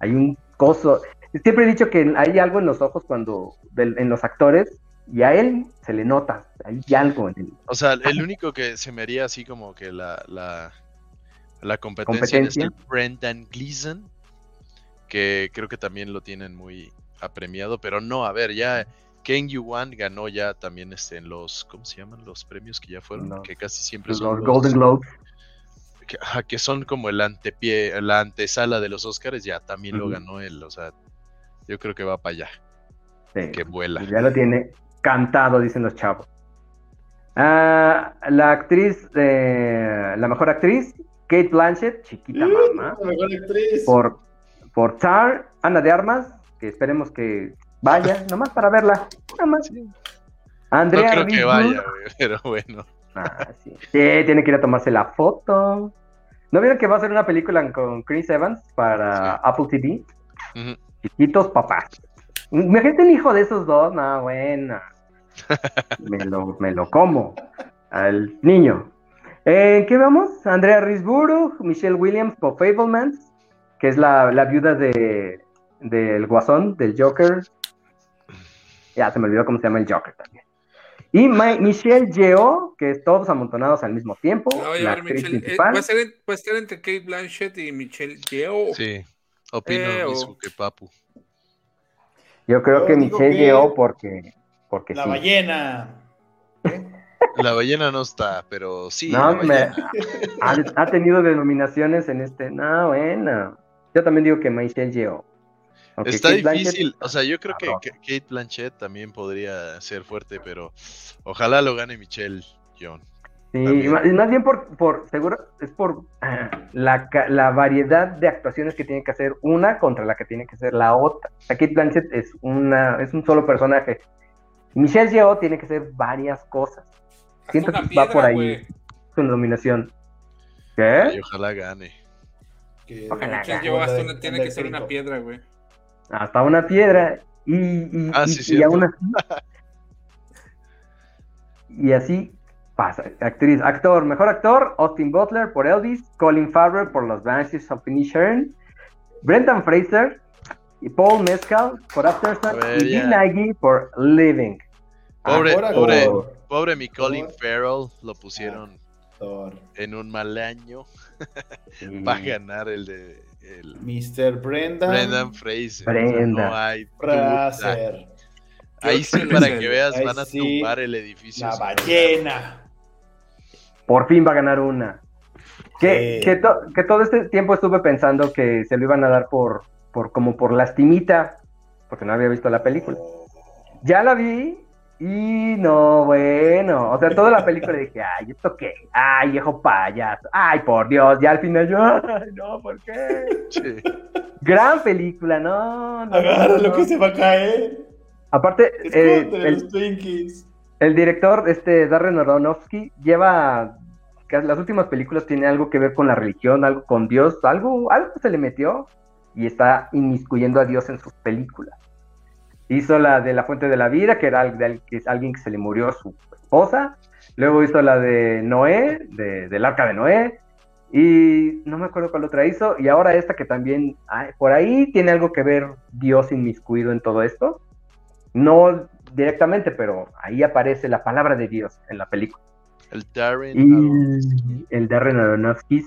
Hay un coso. Siempre he dicho que hay algo en los ojos cuando, del- en los actores, y a él se le nota. Hay algo en él. O sea, el único que se me haría así como que la, la, la competencia, ¿Competencia? es el Brendan Gleeson, que creo que también lo tienen muy apremiado, pero no, a ver, ya Ken Yuan ganó ya también este en los, ¿cómo se llaman? Los premios que ya fueron, que casi siempre son los- Golden Globes. que, son como el antepié, la antesala de los Oscars, ya también lo ganó él, o sea, yo creo que va para allá, Sí. que vuela. Ya lo tiene cantado, dicen los chavos. Ah, la actriz, eh, la mejor actriz, Kate Blanchett, chiquita mamá, mejor actriz. por, por Tar, Ana de Armas, que esperemos que vaya, nomás para verla, nada más. No Andrea creo que vaya, güey, pero bueno. Ah, sí. Sí, tiene que ir a tomarse la foto. ¿No vieron que va a ser una película con Chris Evans para Sí. Apple TV? Chiquitos papás. Imagínate un hijo de esos dos, no, bueno. Me lo, me lo como. Al niño. ¿En qué vamos? Andrea Risborough, Michelle Williams por Fablemans, que es la, la viuda de del Guasón, del Joker. Ya se me olvidó cómo se llama el Joker también. Y Michelle Yeoh, que es todos amontonados al mismo tiempo, No, voy a la ver, actriz Michelle, eh, va, a ser, va a entre Kate Blanchett y Michelle Yeoh. Sí, opino Eh, lo o- mismo que Papu. Yo creo Yo que Michelle que- Yeoh porque, porque La sí. ballena. La ballena no está, pero sí. No, me- ha, ha tenido denominaciones en este. No, bueno. Yo también digo que Michelle Yeoh. Está Kate Blanchett- difícil, o sea, yo creo que Cabrón. Ka- Kate Blanchett también podría ser fuerte, pero ojalá lo gane Michelle John. Sí, También. y más, bien por, por seguro, es por ah, la, la variedad de actuaciones que tiene que hacer una contra la que tiene que hacer la otra. O sea, Kate Blanchett es una, es un solo personaje. Michelle Yeoh tiene que hacer varias cosas. Siento que va por ahí güey. su nominación. Y ¿Qué? ojalá gane. Que- Ojalá gane. Una- tiene que ser una piedra, güey. Hasta una piedra. Y, y, Ah, y- sí, y aún así. y así pasa. Actriz, actor, mejor actor, Austin Butler por Elvis, Colin Farrell por Los Banshees of Inisherin, Brendan Fraser y Paul Mescal por Aftersun y. Bill Nighy por Living. Pobre, Ahora, pobre, pobre mi Colin Farrell lo pusieron Thor. en un mal año Sí. para ganar el de el Mr. Brendan. Brendan Fraser. Brenda. No hay. Fraser. Ahí sí, para que veas, Ahí van a sí, tumbar el edificio. La ballena. Por fin va a ganar una. Que, Sí. que, to- que todo este tiempo estuve pensando que se lo iban a dar por, por como por lastimita, porque no había visto la película. Ya la vi y no, bueno, o sea, toda la película dije, ay, ¿esto qué? Ay, viejo payaso, ay, por Dios, ya al final yo, ay, no, ¿por qué? Sí. Gran película, no, no. Agarra no, lo no. que se va a caer. Aparte, eh, el, los el director, este Darren Aronofsky, lleva las últimas películas tiene algo que ver con la religión, algo con Dios, algo, algo se le metió y está inmiscuyendo a Dios en sus películas. Hizo la de La Fuente de la Vida, que era alguien que se le murió su esposa. Luego hizo la de Noé, de- del arca de Noé. Y no me acuerdo cuál otra hizo. Y ahora esta que también, ay, por ahí tiene algo que ver Dios inmiscuido en todo esto. No directamente, pero ahí aparece la palabra de Dios en la película. El Darren Aronofsky. Y el Darren Aronofsky.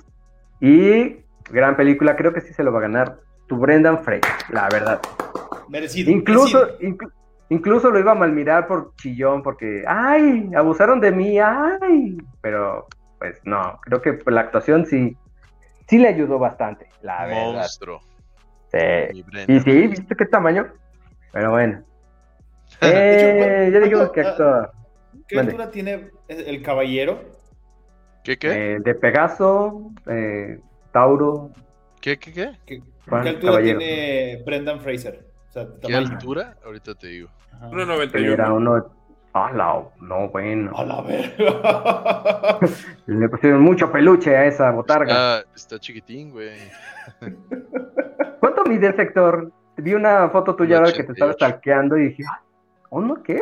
Y gran película, creo que sí se lo va a ganar tu Brendan Fraser, la verdad. Merecido. Incluso, merecido. incluso lo iba a malmirar por chillón, porque, ay, abusaron de mí, ay. Pero, pues no, creo que la actuación sí, sí le ayudó bastante, la verdad. Monstruo. Sí. Mi Brenda. Y sí, ¿viste qué tamaño? Pero bueno. Hecho, Eh, ya dijimos ¿cuánto- que actor. ¿Qué Mande. altura tiene el caballero? ¿Qué, qué? Eh, de Pegaso, eh, Tauro, ¿Qué, qué, qué? ¿Qué, Juan qué altura Caballero. tiene Brendan Fraser? O sea, ¿Qué altura? Ahorita te digo. Ajá. 1.91. Era uno. Ah, la- no, bueno. A la verga. Le pusieron mucho peluche a esa botarga. Ah, está chiquitín, güey. ¿Cuánto mide el sector? Vi una foto tuya ahora que te estaba 88. stalkeando y dije, ah, ¿uno qué?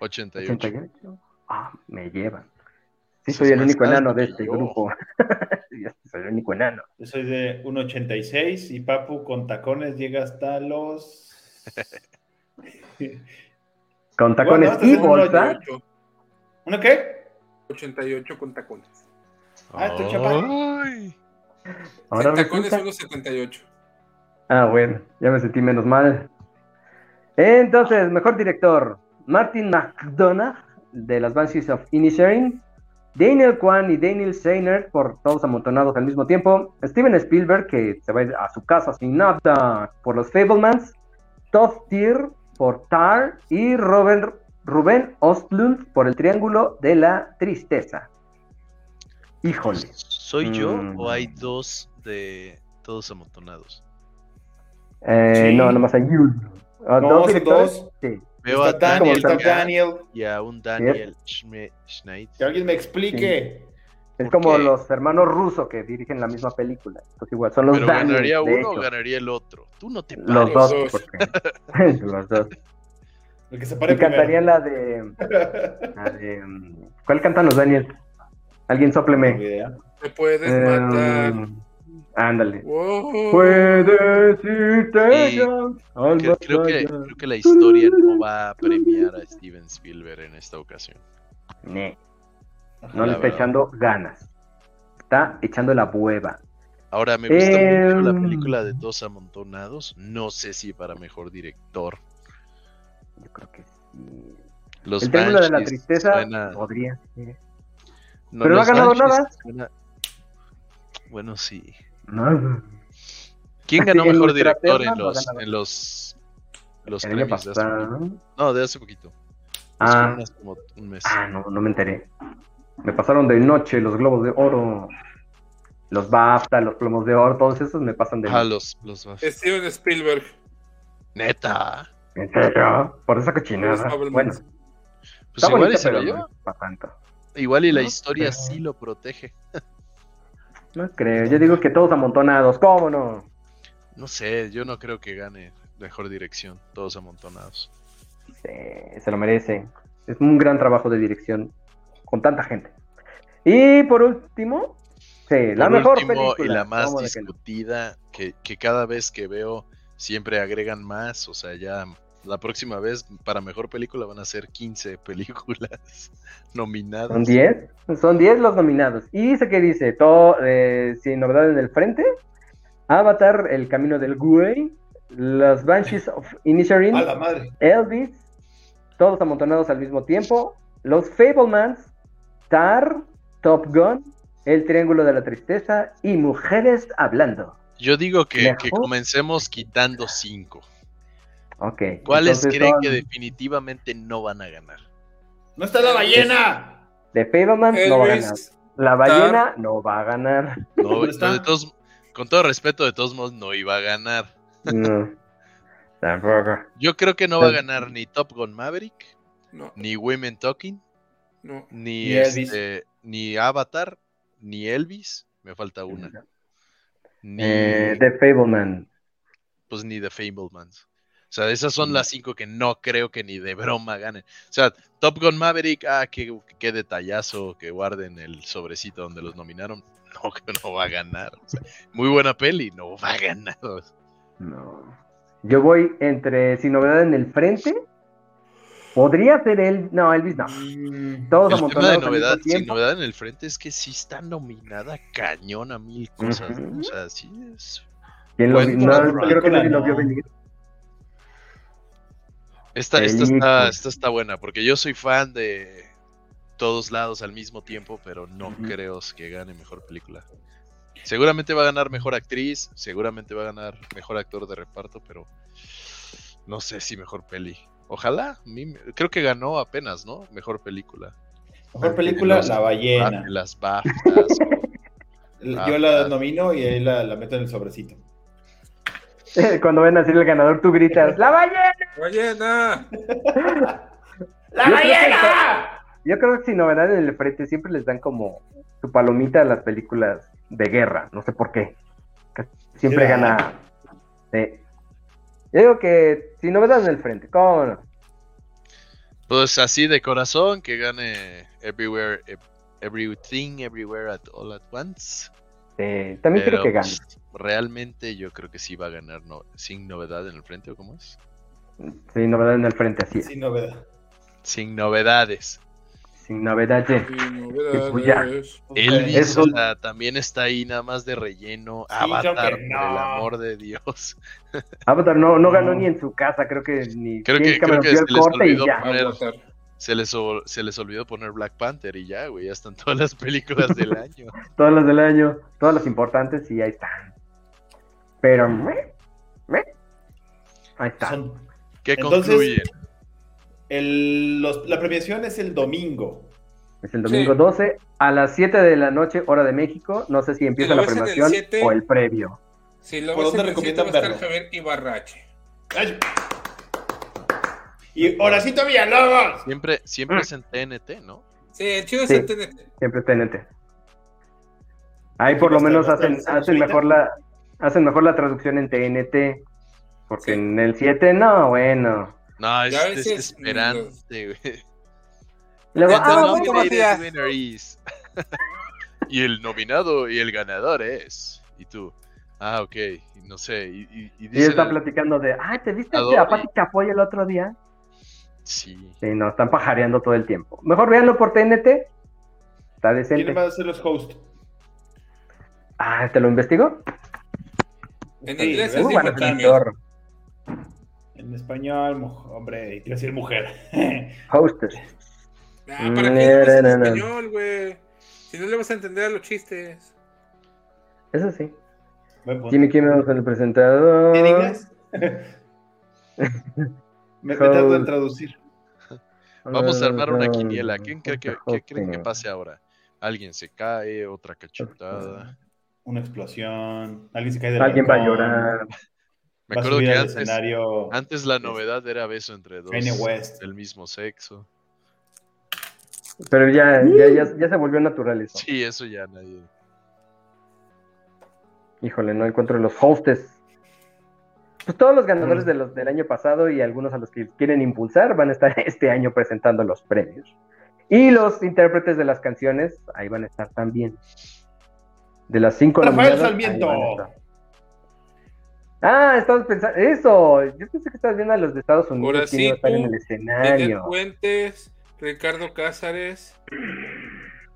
88. 88. Ah, me llevan. Sí, soy el único enano de este yo. grupo. Soy el único enano. Yo soy de 1.86 y Papu con tacones llega hasta los. Con tacones hasta y según bolsa. 88, ¿Uno qué? 88 con tacones. Ah, estoy chaparro. Ahora tacones resulta- 1.78. Ah, bueno, ya me sentí menos mal. Entonces, mejor director, Martin McDonagh, de las Banshees of Inisherin, Daniel Kwan y Daniel Seiner, por todos amontonados al mismo tiempo, Steven Spielberg, que se va a ir a su casa sin nada, por los Fablemans, Todd Tier, por Tar, y Robert, Rubén Ostlund, por el Triángulo de la Tristeza. Híjole. ¿Soy yo Mm. o hay dos de todos amontonados? Eh, Sí. No, nomás hay uno. Ah, No, ¿Dos directores? dos. Sí. Veo a Está Daniel, Daniel está acá Daniel. y a un Daniel Schme- Schneid. Que alguien me explique. Es ¿Por como qué? los hermanos rusos que dirigen la misma película. Entonces igual, son los Pero Daniels, ganaría uno o ganaría el otro. Tú no te pares. Los dos. porque- los dos. El que se Y pare cantaría la de, la de, ¿Cuál cantan los Daniels? Alguien sopleme. Te puedes Eh, matar. Ándale. Wow. Puedes irte Y ya al Creo, creo que, creo que la historia no va a premiar a Steven Spielberg en esta ocasión. Ne, Ajá. no le está verdad. echando ganas. Está echando la hueva. Ahora, me gusta mucho la Em. película de Dos Amontonados. No sé si para mejor director. Yo creo que sí. Los el triángulo de la Banshees tristeza suena- podría ser. no, pero no ha ganado Banshees nada. suena- Bueno, sí. No, ¿Quién ganó en mejor director en no los, en los, los el año premios de hace pasado. poquito? No, de hace poquito. Los Ah. fueron hace como un mes. Ah, no, no me enteré. Me pasaron de noche los globos de oro, los BAFTA, los plomos de oro, todos esos me pasan de Ah, noche. los, los Steven Spielberg. Neta. ¿En serio? Por esa Los cochinada. Bueno, Pues está igual y bonito, se lo lleva. Igual y la No historia sí lo protege. No creo. Yo digo que todos amontonados, ¿cómo no? No sé, yo no creo que gane mejor dirección, todos amontonados. Sí, se lo merece. Es un gran trabajo de dirección con tanta gente. Y por último, sí, la mejor último, película. y la más discutida, que, que cada vez que veo siempre agregan más, o sea, ya la próxima vez para mejor película van a ser 15 películas nominadas. ¿Son 10? Son 10 los nominados. Y dice que dice, todo, eh, sin novedad en el frente, Avatar, El Camino del Güey, Los Banshees of Inisherin, A la madre. Elvis, todos amontonados al mismo tiempo, Los Fablemans, Tar, Top Gun, El Triángulo de la Tristeza y Mujeres Hablando. Yo digo que, que comencemos quitando 5. Ok. ¿Cuáles entonces creen son que definitivamente no van a ganar? ¡No está la ballena! The Fablemans no va a ganar. La ballena no va a ganar. No, ¿Dónde está? no, de todos, con todo respeto, de todos modos no iba a ganar. No. Tampoco. Yo creo que no va a ganar ni Top Gun Maverick, No, ni Women Talking, no. ni, Ni Elvis. este, ni Avatar, ni Elvis. Me falta una. Ni, Eh, The Fableman. pues ni The Fablemans. O sea, esas son las cinco que no creo que ni de broma ganen. O sea, Top Gun Maverick, ah, qué, qué detallazo que guarden el sobrecito donde los nominaron. No, que no va a ganar. O sea, muy buena peli, no va a ganar. No. Yo voy entre sin novedad en el frente. Podría ser él. No, Elvis no. Mm, Todos El tema de novedad, sin novedad en el frente es que sí está nominada cañón a mil cosas. O sea, sí es. ¿Quién lo Bueno, vi- no, película creo que nadie lo vio venir. Esta, esta, está, esta está buena, porque yo soy fan de todos lados al mismo tiempo, pero no creo que gane mejor película. Seguramente va a ganar mejor actriz, seguramente va a ganar mejor actor de reparto, pero no sé si mejor peli. Ojalá, mí me- creo que ganó apenas, ¿no? Mejor película. Mejor película, Los- La ballena. Las BAFTAs. Yo la nomino y ahí la, la meto en el sobrecito. Cuando ven a decir el ganador, tú gritas: ¡La ballena! ¡Ballena! ¡La Yo creo que ballena! Yo creo que sin novedad en el frente siempre les dan como su palomita a las películas de guerra. No sé por qué. Siempre gana. Yo digo que sin novedad en el frente. ¿Cómo no? Pues así de corazón, que gane Everywhere, Ev- Everything, Everywhere at All at Once. También creo Pero, que gane. Realmente yo creo que sí va a ganar no, sin novedad en el frente, ¿o cómo es? Sin novedad en el frente, así es. Sin novedad. Sin novedades. Sin novedad, sí. Y pues ya. novedades. Elvis Eso- o sea, también está ahí nada más de relleno. Sí, Avatar, por el amor de Dios. Avatar no, no ganó No. ni en su casa, creo que ni Creo que- creo que el se les y ya. poner-. Se les, se les olvidó poner Black Panther y ya, güey, ya están todas las películas del año. Todas las del año, todas las importantes y ahí están. Pero, meh, meh, ahí está. Son- ¿Qué Entonces- concluyen? el- los- la premiación es el domingo. Es el domingo Sí. 12 a las 7 de la noche, hora de México. No sé si empieza lo la en el premiación 7, o el previo. Si lo ¿Por dónde en recomiendan verlo? Javier Ibarrache. ¡Ay! Y Horacito Villalobos. Siempre, siempre es en TNT, ¿no? Sí, el chido es Sí. el TNT. Siempre TNT. Ahí por lo menos hacen, hacen mejor la hacen mejor la traducción en TNT. Porque Sí. en el 7 no, bueno. No, es desesperante, güey. Luego, ah, bueno, is- y el nominado y el ganador es. Y tú, ah, ok, no sé. Y, y, y está el- platicando de, ay, ¿te viste Adobe. a Pati Chapoy el otro día? Sí. Sí, no, están pajareando todo el tiempo. Mejor véanlo por TNT. Está decente. ¿Quién va a ser los hosts? Ah, ¿te lo investigo? En Sí, inglés es editor. En español, hombre, quiero decir mujer. Hostess. Ah, ¿para qué en No, no, no. español, güey? Si no le vas a entender a los chistes. Eso sí. Jimmy Kimmel es el presentador. ¿En inglés? me, me tardo en traducir. Vamos a armar una quiniela. ¿Quién cree que, qué creen que pase ahora? Alguien se cae, otra cachetada. Una explosión. Alguien se cae del Alguien va a llorar. Me va acuerdo que antes, escenario. antes la novedad era beso entre dos Kanye West. del mismo sexo. Pero ya, ya, ya, ya se volvió natural eso. Sí, eso ya nadie. Híjole, no encuentro los hostes. Pues todos los ganadores de los del año pasado y algunos a los que quieren impulsar van a estar este año presentando los premios. Y los intérpretes de las canciones, ahí van a estar también. De las cinco Rafael nominadas, Sarmiento. Ah, estabas pensando, eso, yo pensé que estabas viendo a los de Estados Unidos Ahora que iban a sí, en el escenario. Fuentes, Ricardo Cázares,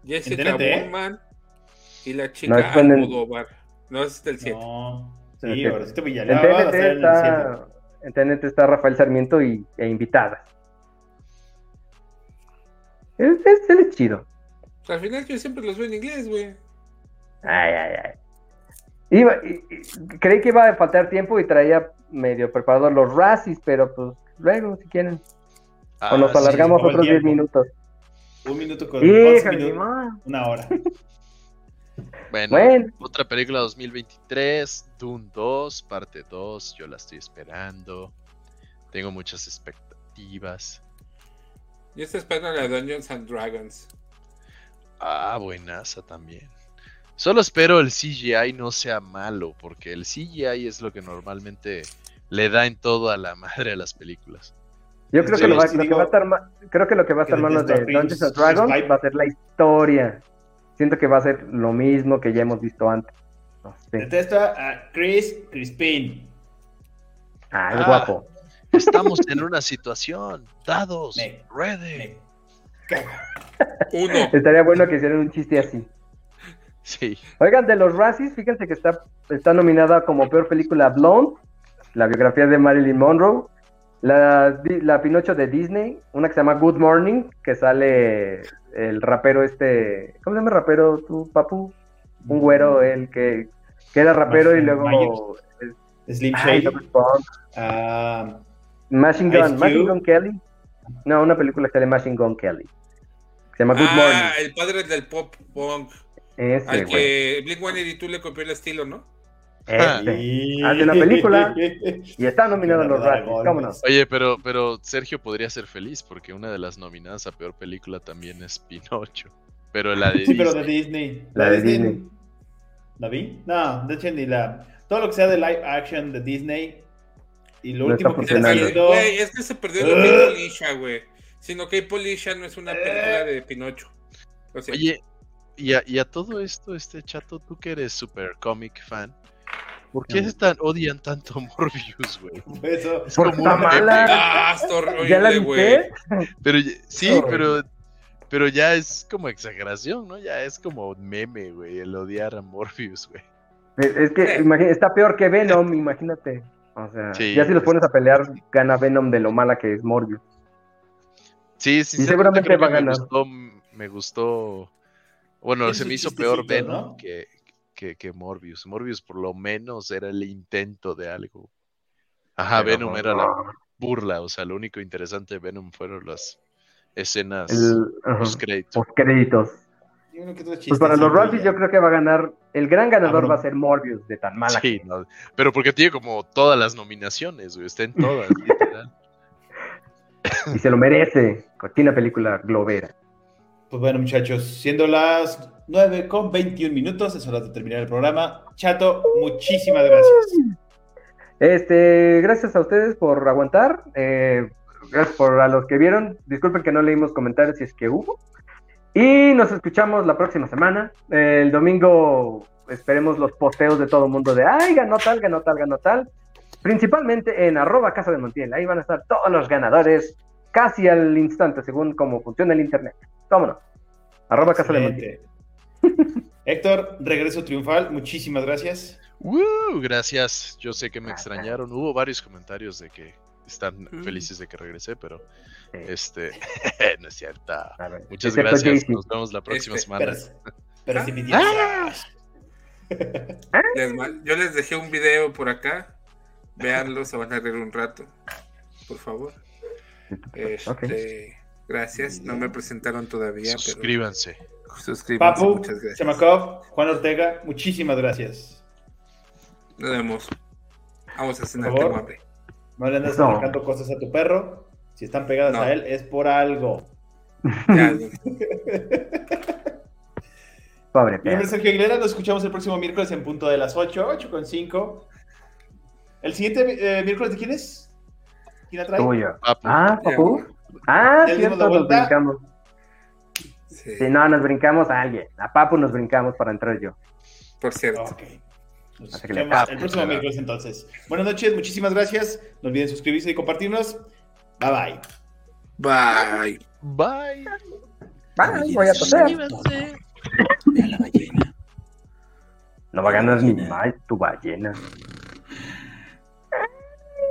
Jessica ¿eh? Bullman y la No, chica el- Almodóvar. No, ese es del 7. No. Sí, ahora sí te En Villalaba TNT en el está, en TNT está Rafael Sarmiento y, e invitadas. Es, es, él es chido. al final yo siempre los veo en inglés, güey. Ay, ay, ay. Iba- y- y- creí que iba a faltar tiempo y traía medio preparados los Razzies, pero pues luego, si quieren. Ah, o nos sí, alargamos otros 10 tiempo. minutos. Un minuto con 11 Híjole, minutos. Una hora. Bueno, Bueno. otra película 2023, Dune 2, parte 2, yo la estoy esperando. Tengo muchas expectativas. Yo estoy esperando la Dungeons and Dragons. Ah, buenaza también. Solo espero el CGI no sea malo, porque el CGI es lo que normalmente le da en todo a la madre a las películas. Yo creo Sí, que lo, va, sí lo que va a estar ma- creo que lo que va a estar de Dungeons and Dragons Spike. va a ser la historia. Siento que va a ser lo mismo que ya hemos visto antes. No sé. Detesto a Chris Crispin. Ah, es Ah. guapo. Estamos en una situación, dados, Me- ready. Me caga. Uno. Estaría bueno que hicieran un chiste así. Sí. Oigan, de los Razzies, fíjense que está, está nominada como peor película Blonde, la biografía de Marilyn Monroe, la, la Pinocho de Disney, una que se llama Good Morning, que sale el rapero este, ¿cómo se llama el rapero tú, papu? Un güero, el que, que era rapero y luego Slim Ay, Shady. Ah, Machine Gun. Machine Gun Kelly. No, una película que sale Machine Gun Kelly. Se llama Good Ah, Morning. el padre del pop punk. Ese, Al que Blink 182 le copió el estilo, ¿no? Ese. y- Hace una película y está nominado en los de Razzies, golpes. Oye, pero, pero Sergio podría ser feliz porque una de las nominadas a peor película también es Pinocho. Pero la de Sí, pero de Disney. Disney. La de Disney. ¿La vi? No, de hecho ni la. Todo lo que sea de live action de Disney. Y lo No último que Se está haciendo. Güey, es que se perdió lo que hizo Lisha, güey. Sino que Polisha no es una película de Pinocho. O sea, Oye, y a, y a todo esto, este chato, tú que eres super comic fan, ¿por qué tan, odian tanto Morbius, güey? Eso. Es como está un meme, mala. ah, está ¿Ya la horrible, viste? Pero ya- sí, pero, pero ya es como exageración, ¿no? Ya es como meme, güey, el odiar a Morbius, güey. Es es que imagina- está peor que Venom, imagínate. O sea, Sí, ya si los es- pones a pelear, gana Venom de lo mala que es Morbius. Sí, sí, seguramente creo va a me ganar. gustó, me gustó, bueno, se me hizo peor Venom ¿no? que, que, que Morbius. Morbius por lo menos era el intento de algo. Ajá, Pero, Venom era la burla, o sea, lo único interesante de Venom fueron las escenas. Y uno que otro Pues para los ya. yo creo que va a ganar, el gran ganador Cabrón. va a ser Morbius, de tan mala Sí, que no, pero porque tiene como todas las nominaciones, güey, está en todas, literal. y se lo merece. Cochina película globera. Pues bueno, muchachos, siendo las 9 con 21 minutos, es hora de terminar el programa. Chato, muchísimas gracias. Este, gracias a ustedes por aguantar. eh, gracias por a los que vieron. Disculpen que no leímos comentarios si es que hubo. Y nos escuchamos la próxima semana. El domingo esperemos los posteos de todo el mundo de, ay, ganó tal, ganó tal, ganó tal. Principalmente en arroba casa de Montiel. Ahí van a estar todos los ganadores casi al instante, según cómo funciona el internet. ¿Cómo no? Arroba casa de. Excelente. Héctor, regreso triunfal. Muchísimas gracias. ¡Woo! Gracias. Yo sé que me Ah, extrañaron. Hubo varios comentarios de que están Mm. felices de que regresé, pero Sí. este no es cierto. A ver, Muchas excepto gracias. Nos vemos la próxima Este, semana. Pero, pero si me ¡Ah! Les ma- yo les dejé un video por acá. Véanlo, se van a reír un rato. Por favor. Ok. Este, Gracias. No me presentaron todavía, pero Suscríbanse. suscríbanse. Papu, Muchas gracias. Semakov, Juan Ortega, muchísimas gracias. Nos vemos. Vamos a cenar, tengo hambre. No le andes No. marcando cosas a tu perro. Si están pegadas No. a él, es por algo. Ya, Pobre Mi nombre es Sergio Aguilera. Nos escuchamos el próximo miércoles en punto de las 8, 8 con 5. ¿El siguiente eh, miércoles de quién es? ¿Quién la trae? Tuyo. Papu. Ah, papu. Ah, ¿Ya le dimos cierto, nos brincamos. sí, Sí, no, nos brincamos a alguien. A Papu nos brincamos para entrar yo. Por cierto. Ok. Nos Así que le escuchamos papo, el próximo miércoles entonces. Buenas noches, muchísimas gracias. No olviden suscribirse y compartirnos. Bye bye. Bye. Bye. Bye, voy a toser. Suscríbanse. No va a ganar ni mal tu ballena.